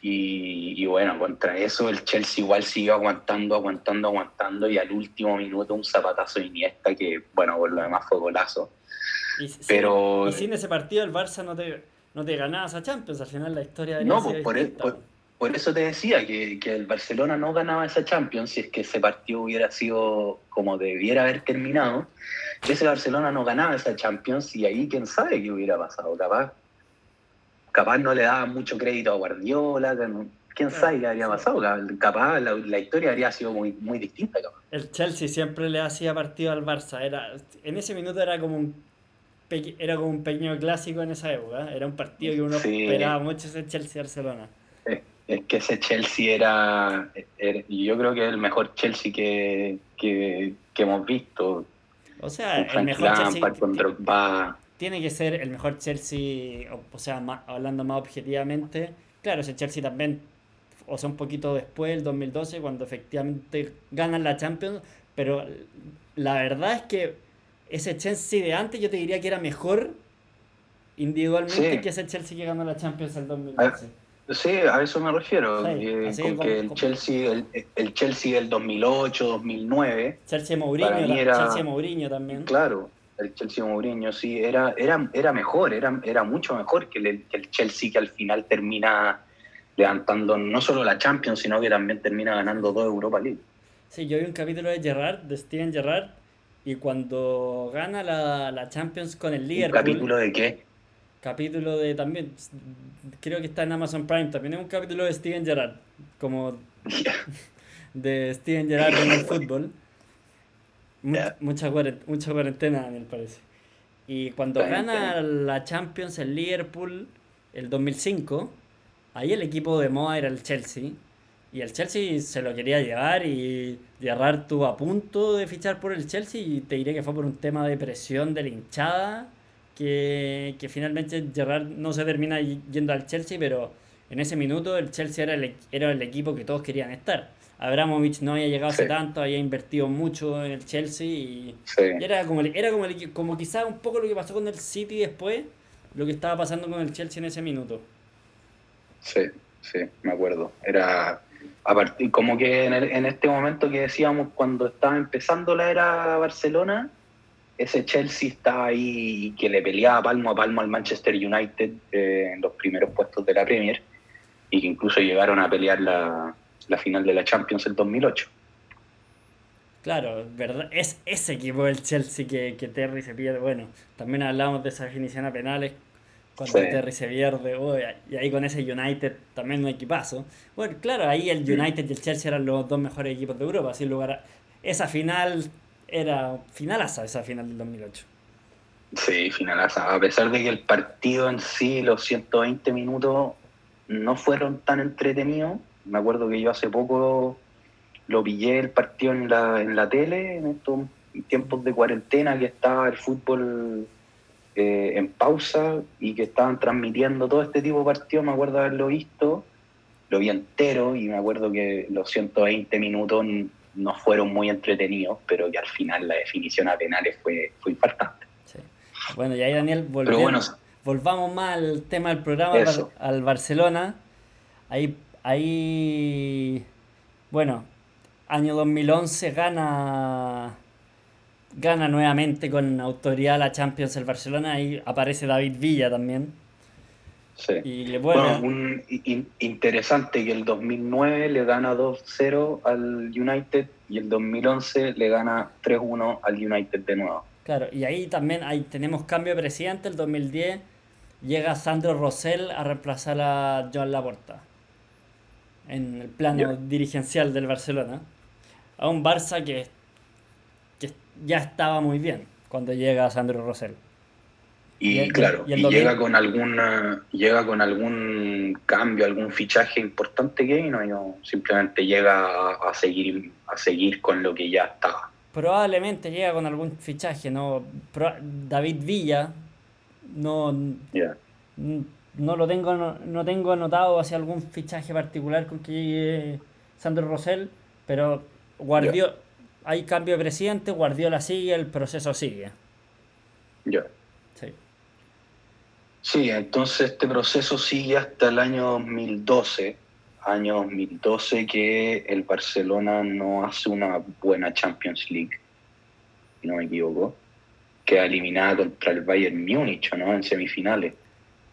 y, bueno, contra eso el Chelsea igual siguió aguantando, aguantando, aguantando y al último minuto un zapatazo de Iniesta que, bueno, por lo demás fue golazo. Y, Pero, y sin ese partido el Barça no te, no te ganaba esa Champions, al final la historia de No, pues por, e, por, eso te decía que, que, el Barcelona no ganaba esa Champions si es que ese partido hubiera sido como debiera haber terminado. Ese Barcelona no ganaba esa Champions y ahí quién sabe qué hubiera pasado, capaz capaz no le daba mucho crédito a Guardiola, quién sabe qué habría pasado, capaz la, historia habría sido muy, muy distinta. El Chelsea siempre le hacía partido al Barça, era, en ese minuto era como un era como un pequeño clásico en esa época, era un partido que uno esperaba mucho ese Chelsea-Barcelona. Es que ese Chelsea era, yo creo que es el mejor Chelsea que, que, hemos visto. O sea, el mejor Chelsea tiene que ser el mejor Chelsea, o, sea, hablando más objetivamente. Claro, ese Chelsea también, o sea, un poquito después, el 2012, cuando efectivamente ganan la Champions, pero la verdad es que ese Chelsea de antes yo te diría que era mejor individualmente que ese Chelsea que ganó la Champions el 2012. Sí, a eso me refiero. con que el, Chelsea, el, Chelsea del 2008, 2009. Chelsea Mourinho, Chelsea Mourinho también. Claro, el Chelsea Mourinho, sí, era, era, era mejor, era, era mucho mejor que el, que el Chelsea que al final termina levantando no solo la Champions, sino que también termina ganando dos Europa League. Sí, yo vi un capítulo de Gerrard, de Steven Gerrard, y cuando gana la, la Champions con el Liverpool. ¿Un capítulo de qué? Capítulo de también, creo que está en Amazon Prime, también es un capítulo de Steven Gerrard, como de Steven Gerrard en el fútbol. Mucha, mucha, cuarentena, me parece. Y cuando gana la Champions el Liverpool el 2005, ahí el equipo de moda era el Chelsea. Y el Chelsea se lo quería llevar y Gerrard tuvo a punto de fichar por el Chelsea y te diré que fue por un tema de presión de la hinchada que, que finalmente Gerrard no se termina yendo al Chelsea, pero en ese minuto el Chelsea era el, era el equipo que todos querían estar. Abramovich no había llegado hace tanto, había invertido mucho en el Chelsea y, era como era como, como quizás un poco lo que pasó con el City después, lo que estaba pasando con el Chelsea en ese minuto. Sí, sí, me acuerdo. Era a partir, como que en, en este momento que decíamos cuando estaba empezando la era Barcelona, ese Chelsea estaba ahí que le peleaba palmo a palmo al Manchester United eh, en los primeros puestos de la Premier y que incluso llegaron a pelear la, la final de la Champions en 2008. Claro, verdad, es ese equipo del Chelsea que, que Terry se pierde. Bueno, también hablamos de esa definición a penales cuando Terry se pierde. y ahí con ese United también un equipazo. Bueno, claro, ahí el. United y el Chelsea eran los dos mejores equipos de Europa. Sin lugar esa final era finalaza, esa final del 2008. Sí, finalaza. A pesar de que el partido en sí, los 120 minutos, no fueron tan entretenidos me acuerdo que yo hace poco lo pillé el partido en la, en la tele, en estos tiempos de cuarentena que estaba el fútbol eh, en pausa y que estaban transmitiendo todo este tipo de partidos, me acuerdo haberlo visto, lo vi entero y me acuerdo que los 120 minutos no fueron muy entretenidos, pero que al final la definición a penales fue, fue impactante. Bueno, y ahí Daniel, volvemos, volvamos más al tema del programa, al Barcelona. Ahí Ahí, bueno, año 2011 gana gana nuevamente con autoridad la Champions el Barcelona. Ahí aparece David Villa también. Sí. Y bueno, un interesante que el 2009 le gana 2-0 al United y el 2011 le gana 3-1 al United de nuevo. Claro, y ahí también ahí tenemos cambio de presidente. El 2010 llega Sandro Rosell a reemplazar a Joan Laporta en el plano dirigencial del Barcelona, a un Barça que, que ya estaba muy bien cuando llega Sandro Rosell. Y, claro, y, llega con alguna, llega con algún cambio, algún fichaje importante que no, no simplemente llega a, seguir a seguir con lo que ya estaba. Probablemente llega con algún fichaje, no David Villa no no lo tengo, no, tengo anotado hacia algún fichaje particular con que llegue Sandro Rosell, pero Guardiola, hay cambio de presidente, Guardiola sigue, el proceso sigue. Ya. Sí. Sí, entonces este proceso sigue hasta el año 2012, año 2012 que el Barcelona no hace una buena Champions League, si no me equivoco, queda eliminada contra el Bayern Múnich, ¿no? En semifinales.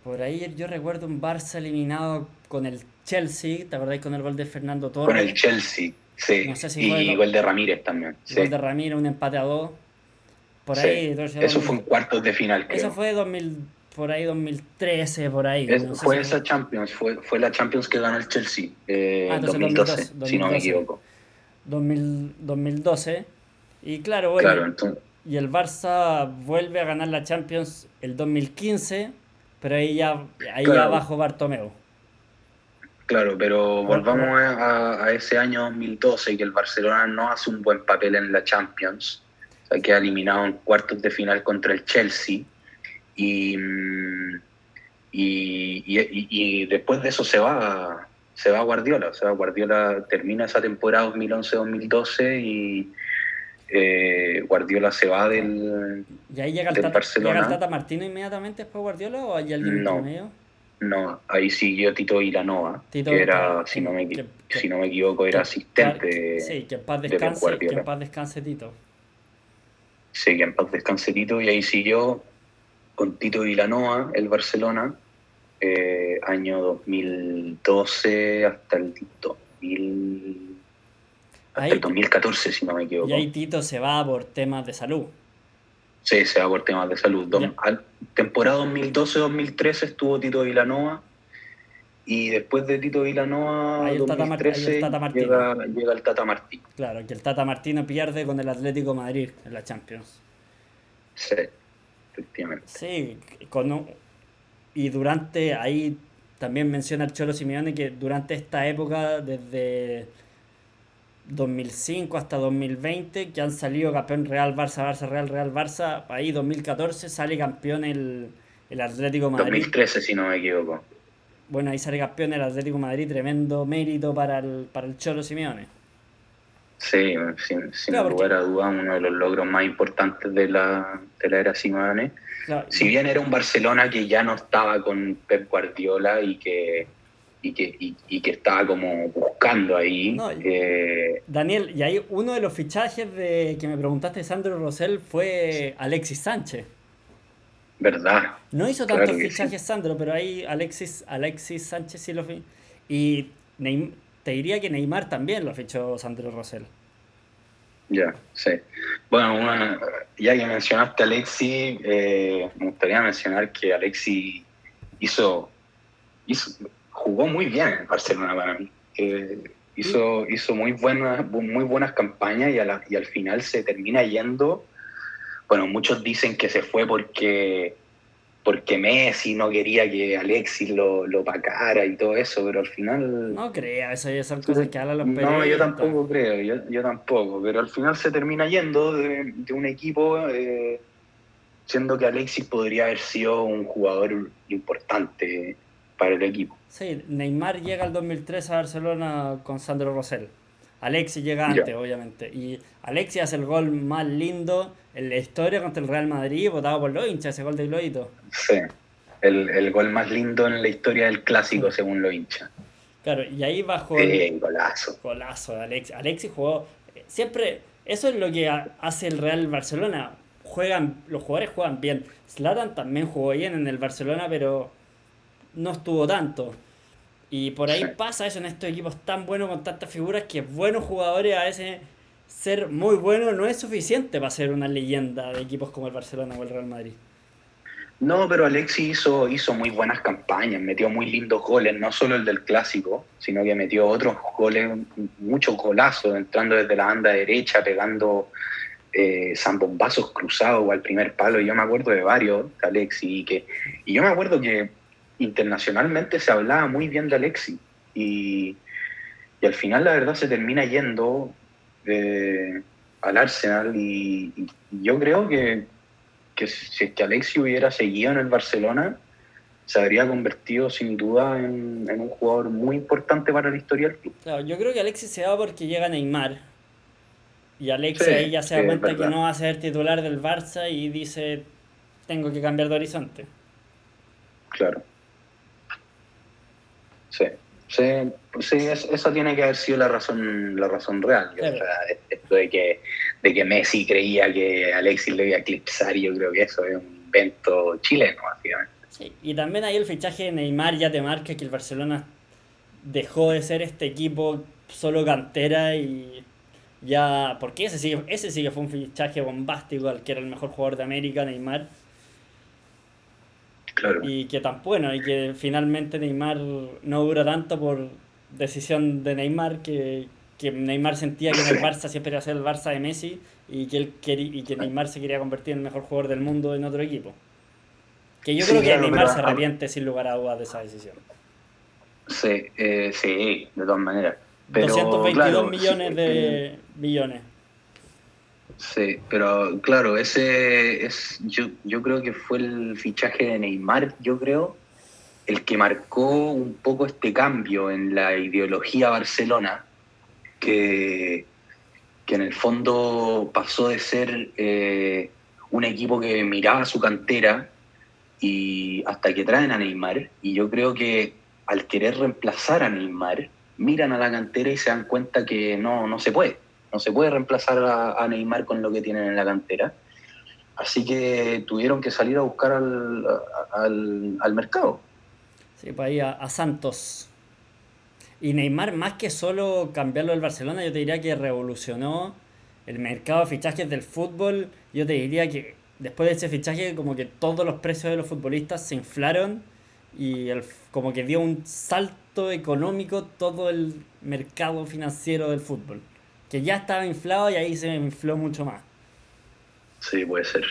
Por ahí yo recuerdo un Barça eliminado con el Chelsea, ¿te acordáis con el gol de Fernando Torres? Con el Chelsea, sí. y el gol de Ramírez también. El gol de Ramírez, un empate a dos. Por ahí. Eso fue un cuartos de final, creo. Eso fue 2000, por ahí 2013, por ahí. fue esa Champions, fue, fue la Champions que ganó el Chelsea eh, ah, 2012, si no me equivoco. 2012. Y claro, claro y el Barça vuelve a ganar la Champions el 2015 pero ahí ya, ahí abajo Bartomeu. Claro, pero volvamos a, ese año 2012 que el Barcelona no hace un buen papel en la Champions, o sea, queda eliminado en cuartos de final contra el Chelsea. Y, y, después de eso se va, se va Guardiola, o sea, Guardiola termina esa temporada 2011-2012 y eh, Guardiola se va del, ¿Y ahí llega el, tata, Barcelona. ¿Llega el Tata Martino inmediatamente después de Guardiola o hay alguien no, medio? No, ahí siguió Tito Ilanova, Tito, que era, si, no me, si no me equivoco, era asistente Sí, que en paz descanse, que en paz descanse Tito. Sí, que en paz descanse Tito, y ahí siguió con Tito Vilanova, el Barcelona, eh, año 2012 hasta el 2000 hasta el 2014, si no me equivoco. Y ahí Tito se va por temas de salud. Sí, se va por temas de salud. temporada 2012-2013 estuvo Tito Vilanova y después de Tito Vilanova, el 2013, Tata llega, llega, el Tata Martín. Claro, que el Tata Martino pierde con el Atlético Madrid en la Champions. Sí, efectivamente. Sí, con, y durante, ahí también menciona el Cholo Simeone que durante esta época, desde 2005 hasta 2020, que han salido campeón Real Barça, Barça, Real, Real Barça. Ahí 2014 sale campeón el, el Atlético Madrid. 2013, si no me equivoco. Bueno, ahí sale campeón el Atlético Madrid, tremendo mérito para el, para el Cholo Simeone. Sí, sin, sin lugar a duda, uno de los logros más importantes de la, de la era Simeone. Si bien era un Barcelona que ya no estaba con Pep Guardiola y que y que, y, que estaba como buscando ahí. Eh, Daniel, y ahí uno de los fichajes de que me preguntaste, Sandro Rosell, fue Alexis Sánchez. ¿Verdad? No hizo tantos fichajes Sandro, pero ahí Alexis, Alexis Sánchez sí lo fichó. Y te diría que Neymar también lo fichó Sandro Rosell. Ya, sí. Bueno, ya que mencionaste a Alexis, eh, me gustaría mencionar que Alexis hizo, hizo jugó muy bien en Barcelona para mí. hizo, hizo muy, buenas, muy buenas campañas y, y al final se termina yendo. Bueno, muchos dicen que se fue porque, porque Messi no quería que Alexis lo, lo pacara y todo eso, pero al final... No creo, eso ya son cosas que hablan los No, yo tampoco creo, yo, yo, tampoco, pero al final se termina yendo de, de un equipo... Eh, siendo que Alexis podría haber sido un jugador importante para el equipo. Sí, Neymar llega al 2003 a Barcelona con Sandro Rosell. Alexis llega antes, obviamente. Y Alexis hace el gol más lindo en la historia contra el Real Madrid, votado por los hinchas, ese gol de Glorito. Sí, el, el, gol más lindo en la historia del clásico, según los hinchas. Claro, y ahí bajo. Sí, golazo. Golazo, Alexis. Alexis jugó. Siempre. Eso es lo que hace el Real Barcelona. Juegan, los jugadores juegan bien. Zlatan también jugó bien en el Barcelona, pero no estuvo tanto. Y por ahí pasa eso en estos equipos tan buenos con tantas figuras que buenos jugadores a veces ser muy bueno no es suficiente para ser una leyenda de equipos como el Barcelona o el Real Madrid. No, pero Alexis hizo, hizo muy buenas campañas, metió muy lindos goles, no solo el del clásico, sino que metió otros goles, muchos golazos, entrando desde la banda derecha, pegando eh, zambombazos cruzados o al primer palo. Yo me acuerdo de varios de Alexis y, que, y yo me acuerdo que internacionalmente se hablaba muy bien de Alexis y, al final la verdad se termina yendo eh, al Arsenal y, yo creo que, que si es que Alexis hubiera seguido en el Barcelona se habría convertido sin duda en, un jugador muy importante para la historia del club. Claro, yo creo que Alexis se va porque llega Neymar y Alexis ahí ya se da cuenta que no va a ser titular del Barça y dice tengo que cambiar de horizonte. Claro. Sí, sí, sí esa tiene que haber sido la razón, la razón real. esto de que, de que Messi creía que Alexis le iba a eclipsar, yo creo que eso es un invento chileno, básicamente. Sí, y también ahí el fichaje de Neymar ya te marca que el Barcelona dejó de ser este equipo solo cantera y ya, porque ese sí, ese sí que fue un fichaje bombástico al que era el mejor jugador de América, Neymar y que tan bueno, y que finalmente Neymar no dura tanto por decisión de Neymar, que, Neymar sentía que en el Barça siempre iba a ser el Barça de Messi y que, él quería, y que Neymar se quería convertir en el mejor jugador del mundo en otro equipo. Que yo creo que Neymar se arrepiente sin lugar a dudas de esa decisión. Sí, eh, sí, de todas maneras. Pero, 222 millones de billones. Sí, pero claro, ese es, yo, yo creo que fue el fichaje de Neymar, yo creo, el que marcó un poco este cambio en la ideología Barcelona, que, que en el fondo pasó de ser eh, un equipo que miraba su cantera y hasta que traen a Neymar. Y yo creo que al querer reemplazar a Neymar, miran a la cantera y se dan cuenta que no, no se puede. No se puede reemplazar a, Neymar con lo que tienen en la cantera. Así que tuvieron que salir a buscar al, al, mercado. Sí, para ir a, Santos. Y Neymar, más que solo cambiarlo del Barcelona, yo te diría que revolucionó el mercado de fichajes del fútbol. Yo te diría que después de ese fichaje, como que todos los precios de los futbolistas se inflaron y como que dio un salto económico todo el mercado financiero del fútbol. Que ya estaba inflado y ahí se infló mucho más. Sí, puede ser.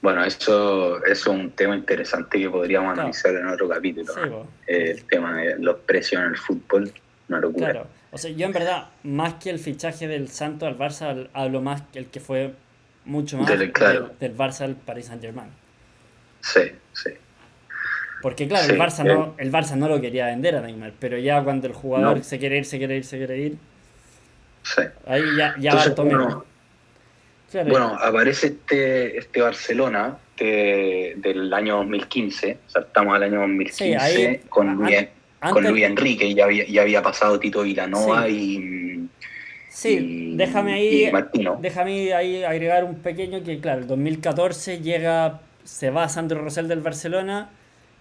Bueno, eso, es un tema interesante que podríamos analizar en otro capítulo. el tema de los precios en el fútbol, una locura. Claro. O sea, yo en verdad, más que el fichaje del Santo al Barça, hablo más que el que fue mucho más del, Barça al Paris Saint Germain. Sí, sí. Porque claro, el, Barça no, eh. el Barça no lo quería vender a Neymar, pero ya cuando el jugador se quiere ir, se quiere ir, se quiere ir, sí. ahí ya, ya Entonces, bueno, bueno, aparece este, este Barcelona del año 2015, o sea, estamos al año 2015 con, Luis, con Luis Enrique, ya había, ya había pasado Tito Villanova y Sí, déjame ahí, déjame ahí agregar un pequeño que, claro, el 2014 llega, se va Sandro Rosell del Barcelona,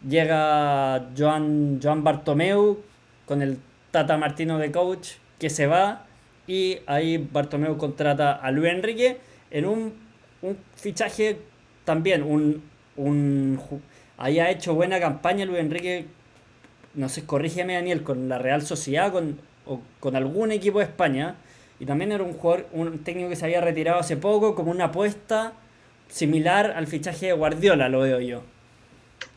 llega Joan, Joan Bartomeu con el Tata Martino de coach, que se va, y ahí Bartomeu contrata a Luis Enrique en un, fichaje también, un, un, ahí ha hecho buena campaña Luis Enrique, no sé, corrígeme Daniel, con la Real Sociedad con, o con algún equipo de España, y también era un jugador, un técnico que se había retirado hace poco, como una apuesta similar al fichaje de Guardiola, lo veo yo.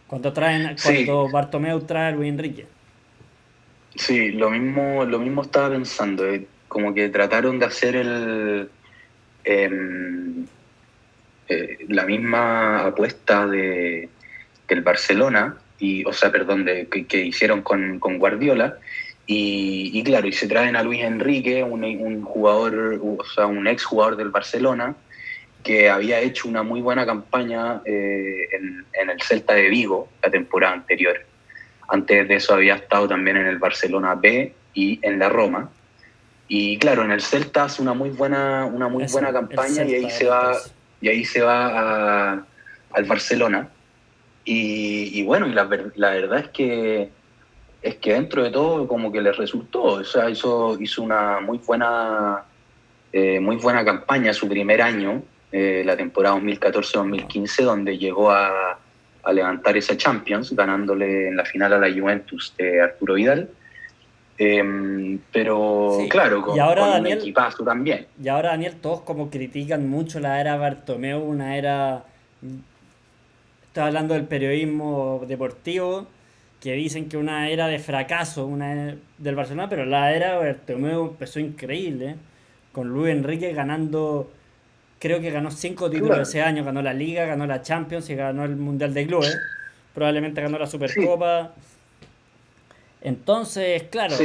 Cuando traen, cuando Bartomeu trae a Luis Enrique. Sí, lo mismo, lo mismo estaba pensando, eh, como que trataron de hacer el em, eh, la misma apuesta de del Barcelona, y, o sea, perdón, de, que, hicieron con, Guardiola, y, claro, y se traen a Luis Enrique, un, jugador, o sea, un ex jugador del Barcelona, que había hecho una muy buena campaña eh, en, el Celta de Vigo la temporada anterior. Antes de eso había estado también en el Barcelona B y en la Roma. Y claro, en el Celta hace una muy buena, una muy buena campaña y ahí se va, y ahí se va al Barcelona. Y, bueno, y la, la verdad es que es que dentro de todo como que le resultó, o sea, hizo, hizo una muy buena, eh, muy buena campaña su primer año, eh, la temporada 2014-2015, donde llegó a, levantar esa Champions, ganándole en la final a la Juventus de Arturo Vidal. Em, pero claro, con, y ahora, Daniel, un equipazo también. Y ahora, Daniel, todos como critican mucho la era Bartomeu, una era... Estoy hablando del periodismo deportivo, que dicen que una era de fracaso una del Barcelona, pero la era Bartomeu empezó increíble, con Luis Enrique ganando, creo que ganó cinco títulos ese año, ganó la Liga, ganó la Champions y ganó el Mundial de Clubes, probablemente ganó la Supercopa. Entonces, claro,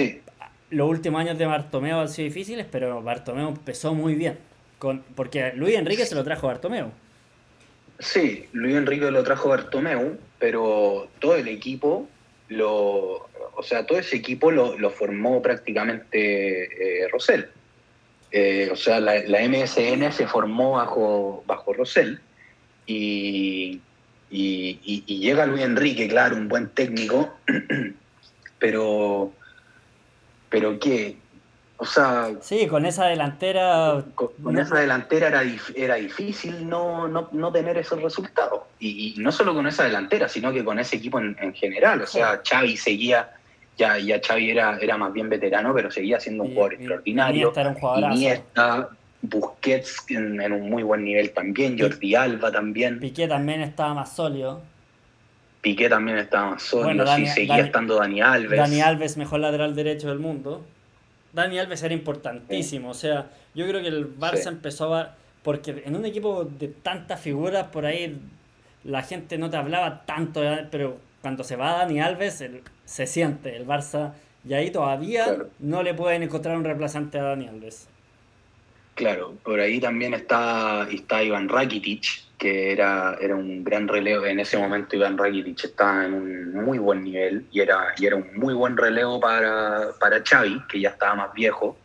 los últimos años de Bartomeu han sido difíciles, pero Bartomeu empezó muy bien, con, porque Luis Enrique se lo trajo Bartomeu. Sí, Luis Enrique lo trajo Bartomeu, pero todo el equipo lo, o sea, todo ese equipo lo, formó prácticamente eh, Rosell. Eh, o sea, la, MSN se formó bajo, bajo Rosell y, y, llega Luis Enrique, claro, un buen técnico, pero, pero ¿qué? O sea. Sí, con esa delantera. Con, esa delantera era, era difícil no, no, tener esos resultados. Y, no solo con esa delantera, sino que con ese equipo en, general. O sea, Xavi seguía. Ya, ya Xavi era, era más bien veterano, pero seguía siendo un jugador extraordinario. Iniesta Busquets en, en, un muy buen nivel también, Jordi Alba también. Piqué también estaba más sólido. Piqué también estaba sólido, seguía estando Dani Alves. Dani Alves, mejor lateral derecho del mundo. Dani Alves era importantísimo, o sea, yo creo que el Barça empezó a... Porque en un equipo de tantas figuras, por ahí la gente no te hablaba tanto, pero cuando se va Dani Alves, se siente el Barça, y ahí todavía no le pueden encontrar un reemplazante a Dani Alves. Claro, por ahí también está, está Iván Rakitic, que era, era un gran relevo. En ese momento Iván Rakitic estaba en un muy buen nivel y era, y era un muy buen relevo para, para Xavi, que ya estaba más viejo.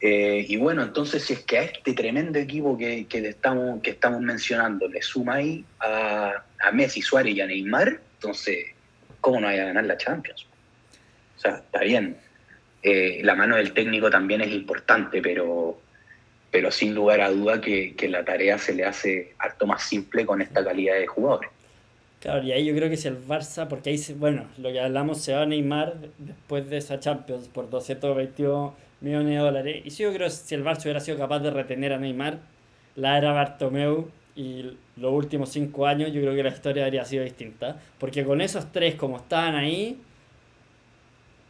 Eh, y bueno, entonces si es que a este tremendo equipo que, que, estamos, que estamos mencionando le suma ahí a, a Messi, Suárez y a Neymar, entonces, ¿cómo no vaya a ganar la Champions? O sea, está bien. Eh, la mano del técnico también es importante, pero pero sin lugar a duda que, la tarea se le hace harto más simple con esta calidad de jugadores. Claro, y ahí yo creo que si el Barça, porque ahí, bueno, lo que hablamos, se va a Neymar después de esa Champions por 222 millones de dólares. Y sí, yo creo que si el Barça hubiera sido capaz de retener a Neymar, la era Bartomeu y los últimos cinco años, yo creo que la historia habría sido distinta. Porque con esos tres, como estaban ahí,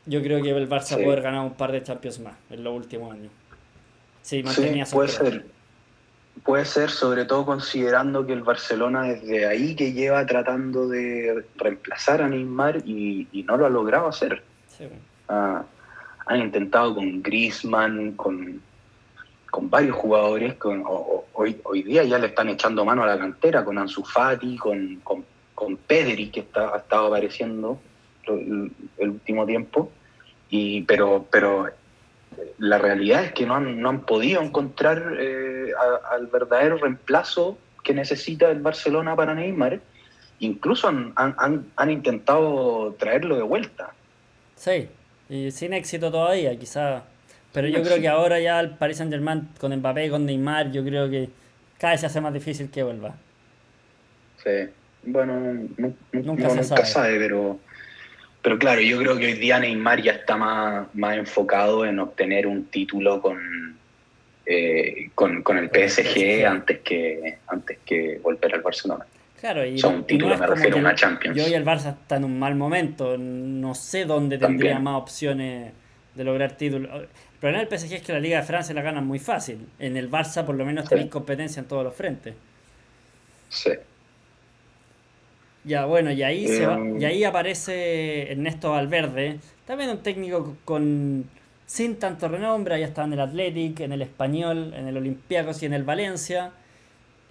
yo creo que el Barça puede haber ganado un par de Champions más en los últimos años. Sí, puede ser. Puede ser, sobre todo considerando que el Barcelona desde ahí que lleva tratando de reemplazar a Neymar y, no lo ha logrado hacer. Ah, han intentado con Griezmann, con, con varios jugadores. Con, hoy, hoy día ya le están echando mano a la cantera, con Ansu Fati, con, con, con Pedri, que está, ha estado apareciendo el, el último tiempo. Y, pero, pero la realidad es que no han, no han podido encontrar eh, al verdadero reemplazo que necesita el Barcelona para Neymar. Incluso han, han, han, intentado traerlo de vuelta. Sí, y sin éxito todavía, quizá. Pero yo creo que ahora ya el Paris Saint Germain con Mbappé con Neymar, yo creo que cada vez se hace más difícil que vuelva. Sí, bueno, nunca, se sabe pero pero claro, yo creo que hoy día Neymar ya está más, más enfocado en obtener un título con, eh, con, con, el PSG antes que, antes que volver al Barcelona. Claro, y, un título me refiero a una Champions. Yo hoy el Barça está en un mal momento, no sé dónde tendría más opciones de lograr títulos. El problema del PSG es que la Liga de Francia la ganan muy fácil. En el Barça por lo menos tenéis competencia en todos los frentes. Sí. Ya, bueno, y ahí, se va, y ahí aparece Ernesto Valverde, también un técnico con sin tanto renombre, ya estaba en el Athletic, en el Español, en el Olympiacos y en el Valencia.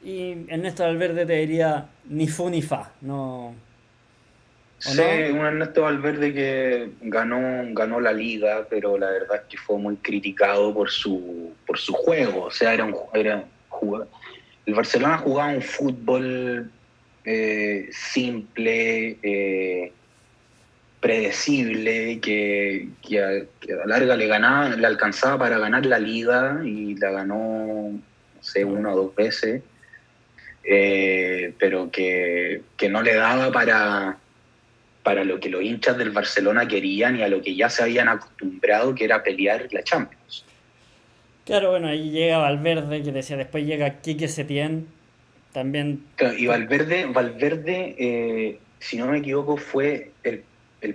Y Ernesto Valverde te diría ni fu ni fa, no. Sí, un Ernesto Valverde que ganó, ganó la liga, pero la verdad es que fue muy criticado por su, por su juego. O sea, era un, era el Barcelona jugaba un fútbol eh, simple, eh, predecible, que, a, la larga le ganaba, le alcanzaba para ganar la liga y la ganó, no sé, una o dos veces, eh, pero que, no le daba para, para lo que los hinchas del Barcelona querían y a lo que ya se habían acostumbrado, que era pelear la Champions. Claro, bueno, ahí llega Valverde, que decía, después llega Quique Setién, también. y Valverde, Valverde eh, si no me equivoco, fue el,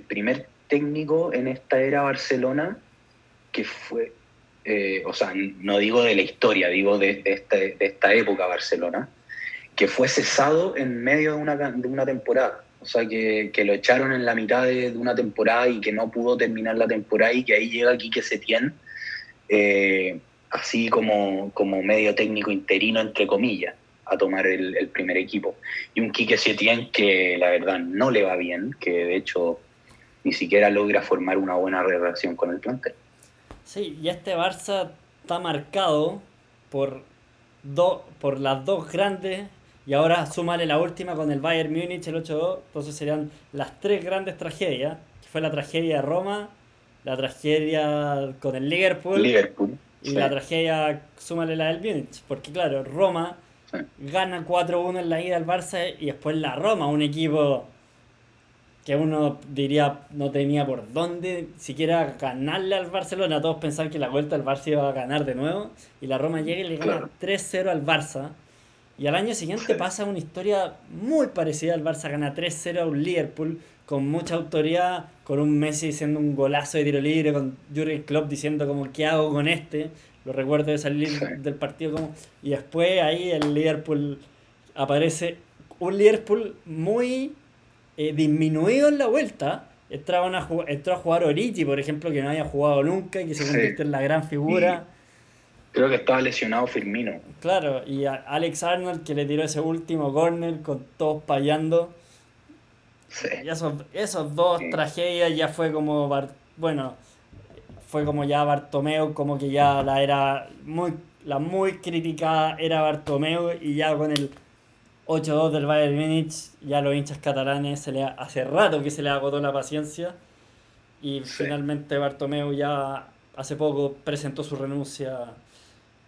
primer técnico en esta era Barcelona que fue, eh, o sea, no digo de la historia, digo de, esta, época Barcelona, que fue cesado en medio de una, de una temporada. O sea, que, lo echaron en la mitad de, una temporada y que no pudo terminar la temporada y que ahí llega Quique Setién, eh, así como, como medio técnico interino, entre comillas a tomar el, primer equipo. Y un Quique Setién que la verdad no le va bien, que de hecho ni siquiera logra formar una buena relación con el plantel. Sí, y este Barça está marcado por, por las dos grandes y ahora súmale la última con el Bayern Múnich, el 8-2, entonces serían las tres grandes tragedias, que fue la tragedia de Roma, la tragedia con el Liverpool, Liverpool y la tragedia, súmale la del Múnich, porque claro, Roma Gana 4-1 en la ida al Barça y después la Roma, un equipo que uno diría no tenía por dónde siquiera ganarle al Barcelona. Todos pensaban que la vuelta al Barça iba a ganar de nuevo. Y la Roma llega y le gana 3-0 al Barça. Y al año siguiente pasa una historia muy parecida al Barça gana 3-0 a un Liverpool con mucha autoridad, con un Messi haciendo un golazo de tiro libre, con Jurgen Klopp diciendo como ¿qué hago con este? Lo recuerdo de salir del partido como y después ahí el Liverpool aparece un Liverpool muy eh, disminuido en la vuelta. Entraba una, entró a jugar Origi, por ejemplo, que no había jugado nunca y que se convirtió en la gran figura. creo que estaba lesionado Firmino. Claro, y Alex Arnold que le tiró ese último corner con todos payando. Y esos, esos dos tragedias ya fue como. Bueno, fue como ya Bartomeu, como que ya la era muy. La muy criticada era Bartomeu y ya con el 8-2 del Bayern Múnich, ya los hinchas catalanes se le hace rato que se le agotó la paciencia y finalmente Bartomeu ya hace poco presentó su renuncia,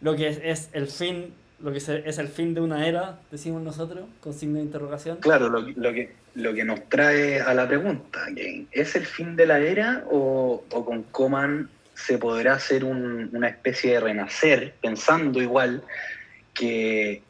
lo que es, el fin, lo que es el fin de una era, decimos nosotros, con signo de interrogación. Claro, lo, que, lo que nos trae a la pregunta, ¿es el fin de la era o, con Coman se podrá hacer una especie de renacer, pensando igual que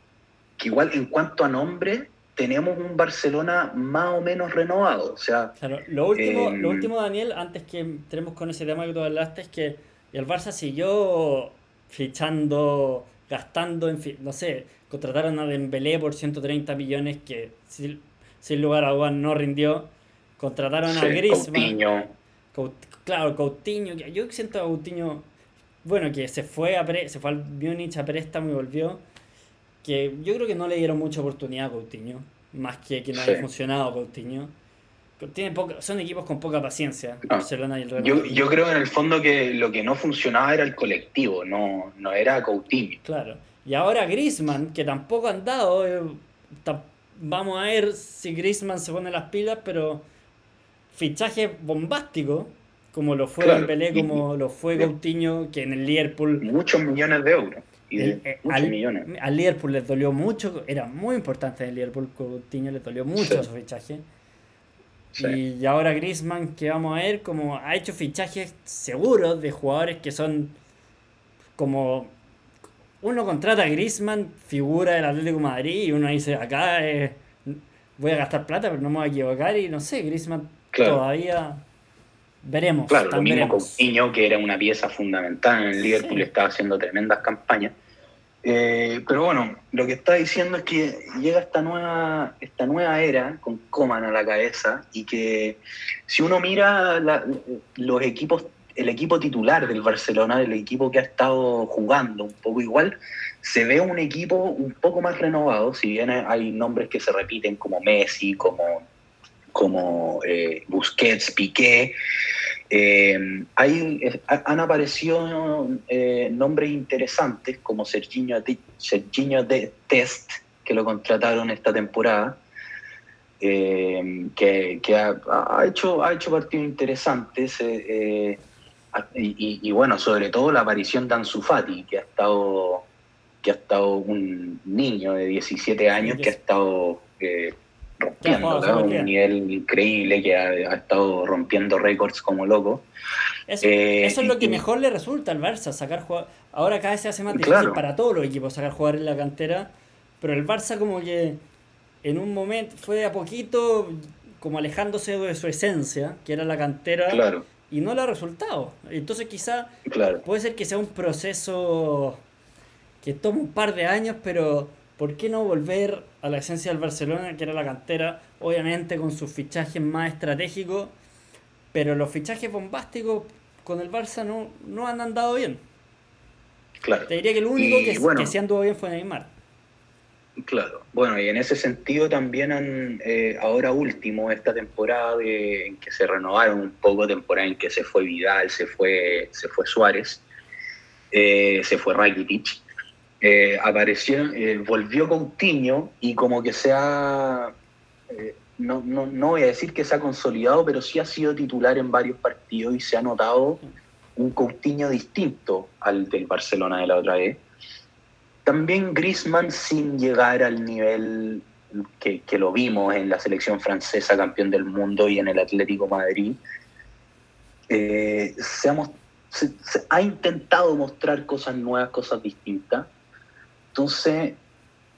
que igual en cuanto a nombre tenemos un Barcelona más o menos renovado. O sea, lo último, lo em, último, Daniel, antes que entremos con ese tema que tú hablaste, es que el Barça siguió fichando, gastando, en fin, no sé, contrataron a Dembélé por 130 millones que sin, lugar a dudas no rindió. Contrataron a Griezmann. Coutinho. Claro, Coutinho. Yo siento a Coutinho, bueno, que se fue, a se fue al Múnich a préstamo y volvió que yo creo que no le dieron mucha oportunidad a Coutinho, más que que no haya funcionado Coutinho. Tiene son equipos con poca paciencia, ah. Barcelona y el Real yo, yo, creo en el fondo que lo que no funcionaba era el colectivo, no, no era Coutinho. Claro. Y ahora Griezmann, que tampoco han dado, eh, vamos a ver si Griezmann se pone las pilas, pero fichaje bombástico, como lo fue claro. Belé, como lo fue Coutinho, que en el Liverpool... Muchos millones de euros. Y eh, al, millones. Al Liverpool les dolió mucho, era muy importante en el Liverpool, Coutinho le dolió mucho su fichaje. Y ahora Griezmann, que vamos a ver, como ha hecho fichajes seguros de jugadores que son como... Uno contrata a Griezmann, figura del Atlético Madrid, y uno dice, acá voy a gastar plata, pero no me voy a equivocar, y no sé, Griezmann todavía Veremos. Claro, lo mismo con Coutinho, que era una pieza fundamental en el Liverpool, estaba haciendo tremendas campañas. Eh, pero bueno, lo que está diciendo es que llega esta nueva, esta nueva era con Coman a la cabeza y que si uno mira los equipos, el equipo titular del Barcelona, el equipo que ha estado jugando un poco igual, se ve un equipo un poco más renovado, si bien hay nombres que se repiten como Messi, como como eh, Busquets, Piqué. Eh, hay, han aparecido eh, nombres interesantes como Serginho de, Serginho de Test, que lo contrataron esta temporada, que, ha, hecho, ha hecho partidos interesantes. Y, bueno, sobre todo la aparición de Ansu Fati, que ha estado, que ha estado un niño de 17 años que ha estado rompiendo, un nivel increíble que ha, estado rompiendo récords como loco. Eso, eh, es lo que mejor le resulta al Barça, sacar Ahora cada vez se hace más difícil para todos los equipos sacar jugadores en la cantera, pero el Barça como que en un momento fue de a poquito como alejándose de su esencia, que era la cantera, y no le ha resultado. Entonces quizá puede ser que sea un proceso que toma un par de años, pero ¿por qué no volver a la esencia del Barcelona, que era la cantera, obviamente con sus fichajes más estratégicos, pero los fichajes bombásticos con el Barça no, no han andado bien. Claro. Te diría que el único que, que sí anduvo bien fue Neymar. Claro, bueno, y en ese sentido también han, eh, ahora último, esta temporada en que se renovaron un poco, temporada en que se fue Vidal, se fue, se fue Suárez, eh, se fue Rakitic, eh, apareció, eh, volvió Coutinho y como que se ha, eh, no, no, no, voy a decir que se ha consolidado, pero sí ha sido titular en varios partidos y se ha notado un Coutinho distinto al del Barcelona de la otra vez. También Griezmann sin llegar al nivel que, lo vimos en la selección francesa, campeón del mundo, y en el Atlético Madrid. se, ha, se ha intentado mostrar cosas nuevas, cosas distintas entonces,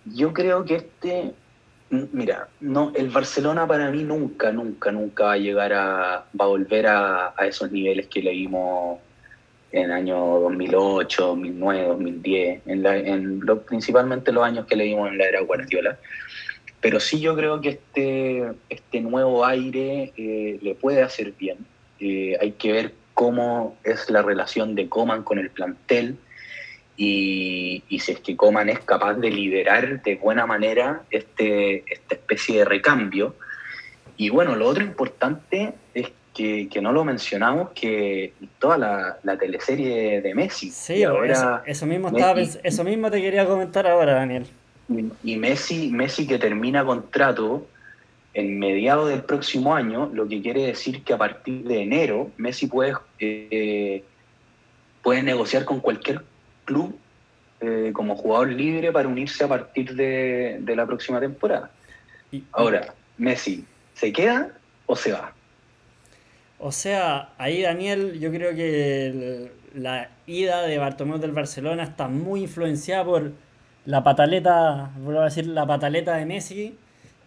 yo creo que este, mira, no, el Barcelona para mí nunca, nunca, nunca va a llegar a, va a volver a, esos niveles que le vimos en el año 2008, 2009, 2010, en, la, en principalmente los años que le vimos en la era Guardiola. Pero sí yo creo que este, este nuevo aire eh, le puede hacer bien. Eh, hay que ver cómo es la relación de Coman con el plantel y, si es que Coman es capaz de liderar de buena manera este, esta especie de recambio. Y bueno, lo otro importante es que, que no lo mencionamos, que toda la, la teleserie de Messi. Sí, ahora eso, mismo estaba, eso mismo te quería comentar ahora, Daniel. Y, Messi, Messi que termina contrato en mediados del próximo año, lo que quiere decir que a partir de enero Messi puede, eh, puede negociar con cualquier club eh, como jugador libre para unirse a partir de, la próxima temporada. Ahora, Messi, ¿se queda o se va? O sea, ahí Daniel, yo creo que la ida de Bartomeu del Barcelona está muy influenciada por la pataleta, vuelvo a decir, la pataleta de Messi,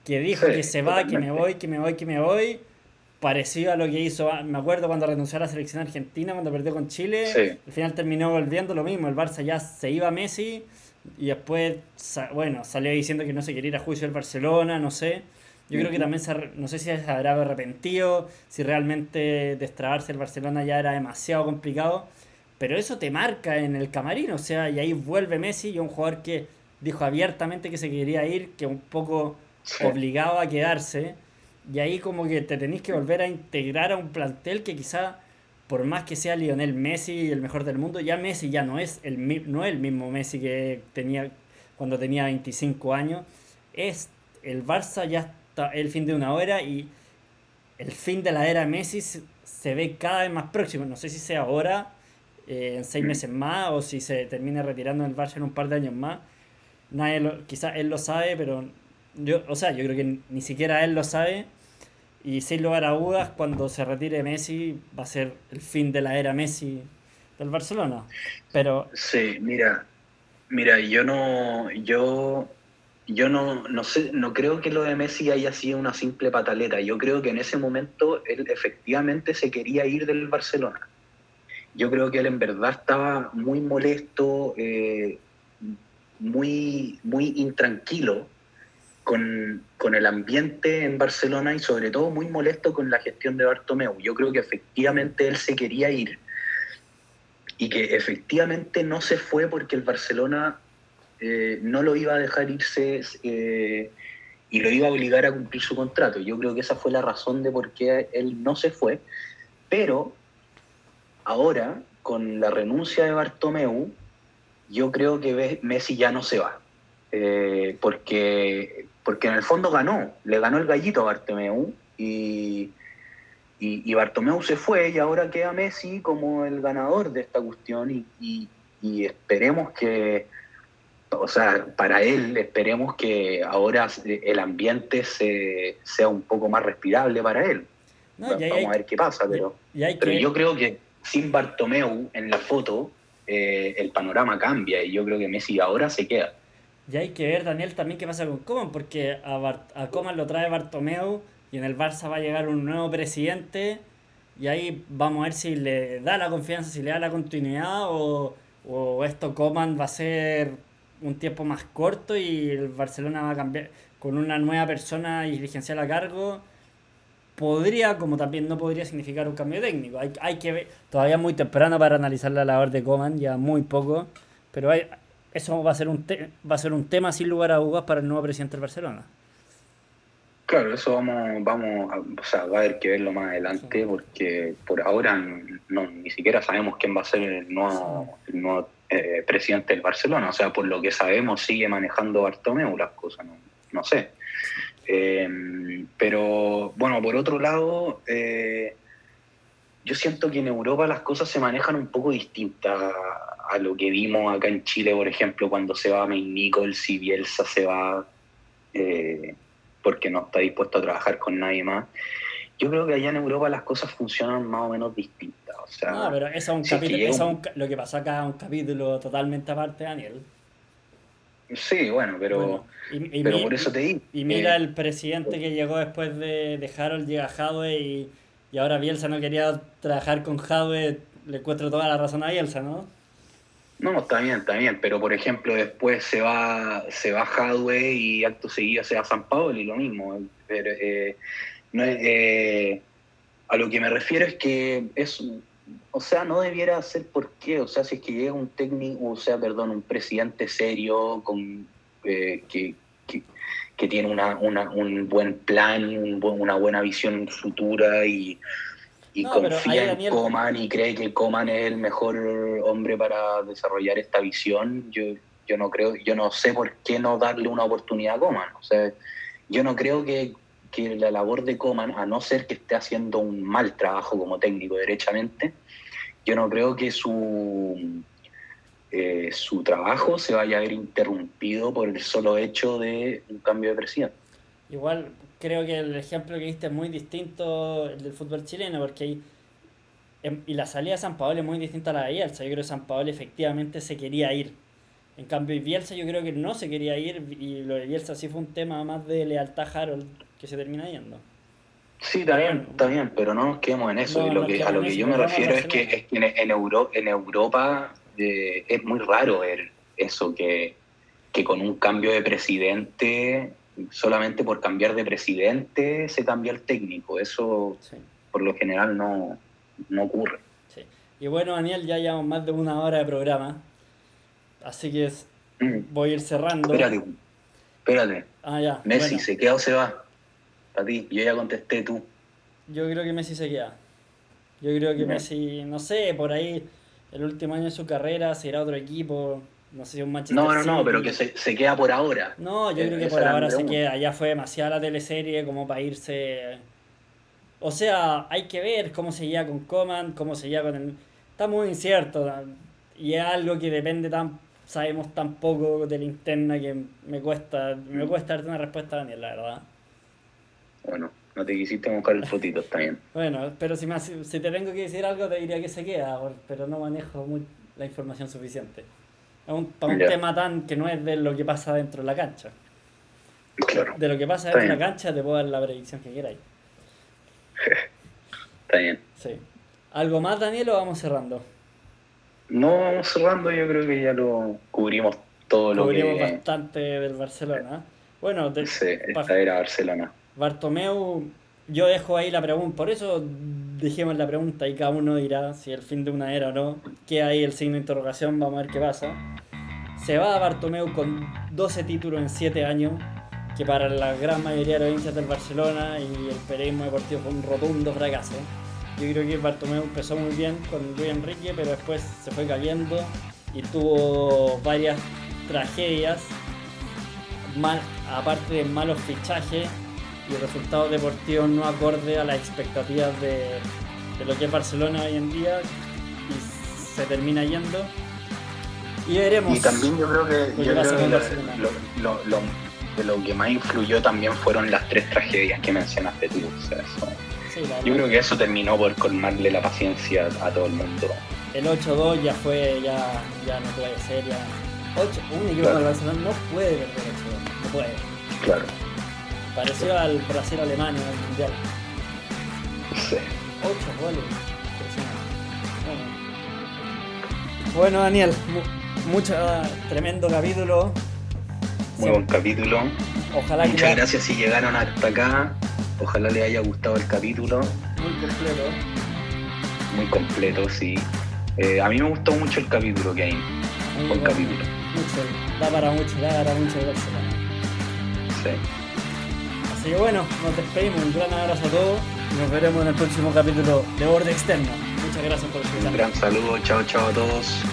que dijo que se va, que me voy, que me voy, que me voy. Parecido a lo que hizo, ah, me acuerdo cuando renunció a la selección argentina, cuando perdió con Chile. Al final terminó volviendo lo mismo. El Barça ya se iba a Messi y después, bueno, salió diciendo que no se quería ir a juicio del Barcelona, no sé. Yo creo que también, no sé si se habrá arrepentido, si realmente destrabarse el Barcelona ya era demasiado complicado. Pero eso te marca en el camarín, o sea, y ahí vuelve Messi y un jugador que dijo abiertamente que se quería ir, que un poco obligado a quedarse. Y ahí como que te tenéis que volver a integrar a un plantel que quizá, por más que sea Lionel Messi el mejor del mundo, ya Messi ya no es el, no es el mismo Messi que tenía cuando tenía 25 años. Es el Barça ya está el fin de una hora y el fin de la era Messi se ve cada vez más próximo. No sé si sea ahora eh, en seis meses más o si se termina retirando el Barça en un par de años más. Nadie quizás él lo sabe, pero yo, o sea, yo creo que ni siquiera él lo sabe. Y sin lugar a dudas, cuando se retire Messi, va a ser el fin de la era Messi del Barcelona. Pero. Sí, mira, mira, yo no. Yo. Yo no, no sé, no creo que lo de Messi haya sido una simple pataleta. Yo creo que en ese momento él efectivamente se quería ir del Barcelona yo creo que él en verdad estaba muy molesto, eh, muy, muy intranquilo con, el ambiente en Barcelona y sobre todo muy molesto con la gestión de Bartomeu. Yo creo que efectivamente él se quería ir y que efectivamente no se fue porque el Barcelona eh, no lo iba a dejar irse eh, y lo iba a obligar a cumplir su contrato. Yo creo que esa fue la razón de por qué él no se fue, pero Ahora, con la renuncia de Bartomeu, yo creo que Messi ya no se va. Eh, porque, porque en el fondo ganó, le ganó el gallito a Bartomeu y, y, Bartomeu se fue y ahora queda Messi como el ganador de esta cuestión y, esperemos que, o sea, para él esperemos que ahora el ambiente se, sea un poco más respirable para él. Vamos a ver qué pasa, pero, pero yo creo que sin Bartomeu en la foto, eh, el panorama cambia y yo creo que Messi ahora se queda. Y hay que ver, Daniel, también qué pasa con Coman, porque a, a Coman lo trae Bartomeu y en el Barça va a llegar un nuevo presidente y ahí vamos a ver si le da la confianza, si le da la continuidad o, o esto Coman va a ser un tiempo más corto y el Barcelona va a cambiar con una nueva persona dirigencial a cargo podría, como también no podría significar un cambio técnico. Hay, hay que ver, todavía muy temprano para analizar la labor de Coman, ya muy poco, pero hay, eso va a ser un va a ser un tema sin lugar a dudas para el nuevo presidente del Barcelona. Claro, eso vamos, vamos a, o sea, va a haber que verlo más adelante porque por ahora no, ni siquiera sabemos quién va a ser el nuevo, el nuevo eh, presidente del Barcelona. O sea, por lo que sabemos sigue manejando Bartomeu las cosas, no, no sé. Eh, pero bueno, por otro lado, eh, yo siento que en Europa las cosas se manejan un poco distintas a, lo que vimos acá en Chile, por ejemplo, cuando se va May Nichols y Bielsa se va eh, porque no está dispuesto a trabajar con nadie más. Yo creo que allá en Europa las cosas funcionan más o menos distintas. O sea, no, pero eso es un capítulo, lo que pasó acá es un capítulo totalmente aparte, Daniel. Sí, bueno, pero, pero por eso te digo. Y mira el presidente que llegó después de, de Harold, llega Hadwe y, y ahora Bielsa no quería trabajar con Hadwe, le encuentro toda la razón a Bielsa, ¿no? No, está bien, está bien, pero por ejemplo después se va se va Hadwe y acto seguido se va San Pablo y lo mismo. Pero, eh, no eh, a lo que me refiero es que es o sea, no debiera ser por qué, o sea, si es que llega un técnico, o sea, perdón, un presidente serio con, eh, que, que, tiene una, una, un buen plan, una buena visión futura y, y confía en Coman y cree que Coman es el mejor hombre para desarrollar esta visión, yo, yo no creo, yo no sé por qué no darle una oportunidad a Coman. O sea, yo no creo que, que la labor de Coman, a no ser que esté haciendo un mal trabajo como técnico derechamente, yo no creo que su, eh, su trabajo se vaya a ver interrumpido por el solo hecho de un cambio de presidente. Igual creo que el ejemplo que viste es muy distinto el del fútbol chileno, porque hay, em, y la salida de San Paolo es muy distinta a la de Bielsa. Yo creo que San Paolo efectivamente se quería ir. En cambio, Bielsa yo creo que no se quería ir y lo de Bielsa sí fue un tema más de lealtad a Harold que se termina yendo. Sí, está bien, pero no nos quedemos en eso. lo que, a lo que yo me refiero es que, en, en, Euro, en Europa eh, es muy raro ver eso, que, que con un cambio de presidente, solamente por cambiar de presidente se cambia el técnico. Eso por lo general no, no ocurre. Sí. Y bueno, Daniel, ya llevamos más de una hora de programa, así que mm. voy a ir cerrando. Espérate, espérate. Ah, ya. Messi, ¿se queda o se va? A ti, yo ya contesté tú. Yo creo que Messi se queda. Yo creo que Messi, no sé, por ahí el último año de su carrera se irá a otro equipo. No sé si un Manchester No, no, no, pero que se, se, queda por ahora. No, yo creo que por ahora se queda. Ya fue demasiada la teleserie como para irse. O sea, hay que ver cómo se lleva con Coman, cómo se lleva con el. Está muy incierto. Y es algo que depende tan. Sabemos tan poco de la interna que me cuesta. Me cuesta darte una respuesta, Daniel, la verdad. Bueno, no te quisiste buscar el fotito, está bien. Bueno, pero si, me, si te tengo que decir algo, te diría que se queda, pero no manejo la información suficiente. Es un, para un tema tan que no es de lo que pasa dentro de la cancha. Claro. De lo que pasa dentro de la cancha te puedo dar la predicción que queráis. Está bien. Sí. ¿Algo más, Daniel, o vamos cerrando? No, vamos cerrando, yo creo que ya lo cubrimos todo lo que... Cubrimos bastante del Barcelona. Bueno, de, sí, esta era Barcelona. Bartomeu, yo dejo ahí la pregunta, por eso dejemos la pregunta y cada uno dirá si el fin de una era o no. Queda ahí el signo de interrogación, vamos a ver qué pasa. Se va a Bartomeu con 12 títulos en 7 años, que para la gran mayoría de los hinchas del Barcelona y el periodismo deportivo fue un rotundo fracaso. Yo creo que Bartomeu empezó muy bien con Luis Enrique, pero después se fue cayendo y tuvo varias tragedias, mal, aparte de malos fichajes y resultados deportivos no acorde a las expectativas de, lo que es Barcelona hoy en día y se termina yendo. Y veremos. Y también yo creo que, lo, lo, de lo que más influyó también fueron las tres tragedias que mencionaste tú. yo creo que eso terminó por colmarle la paciencia a todo el mundo. El 8-2 ya fue, ya, ya no puede ser, ya. 8, un equipo de Barcelona no puede perder 8-2, no puede. Claro. Parecido al Brasil-Alemania en el Mundial. Sí. 8 goles. Bueno, Daniel, mucho, tremendo capítulo. Muy buen capítulo. Ojalá Muchas gracias si llegaron hasta acá. Ojalá les haya gustado el capítulo. Muy completo. Muy completo, sí. Eh, a mí me gustó mucho el capítulo que hay. Buen capítulo. Mucho, da para mucho, da para mucho de Sí. Así que bueno, nos despedimos. Un gran abrazo a todos. Nos veremos en el próximo capítulo de Borde Externo. Muchas gracias por escuchar. Un gran saludo. Chao, chao a todos.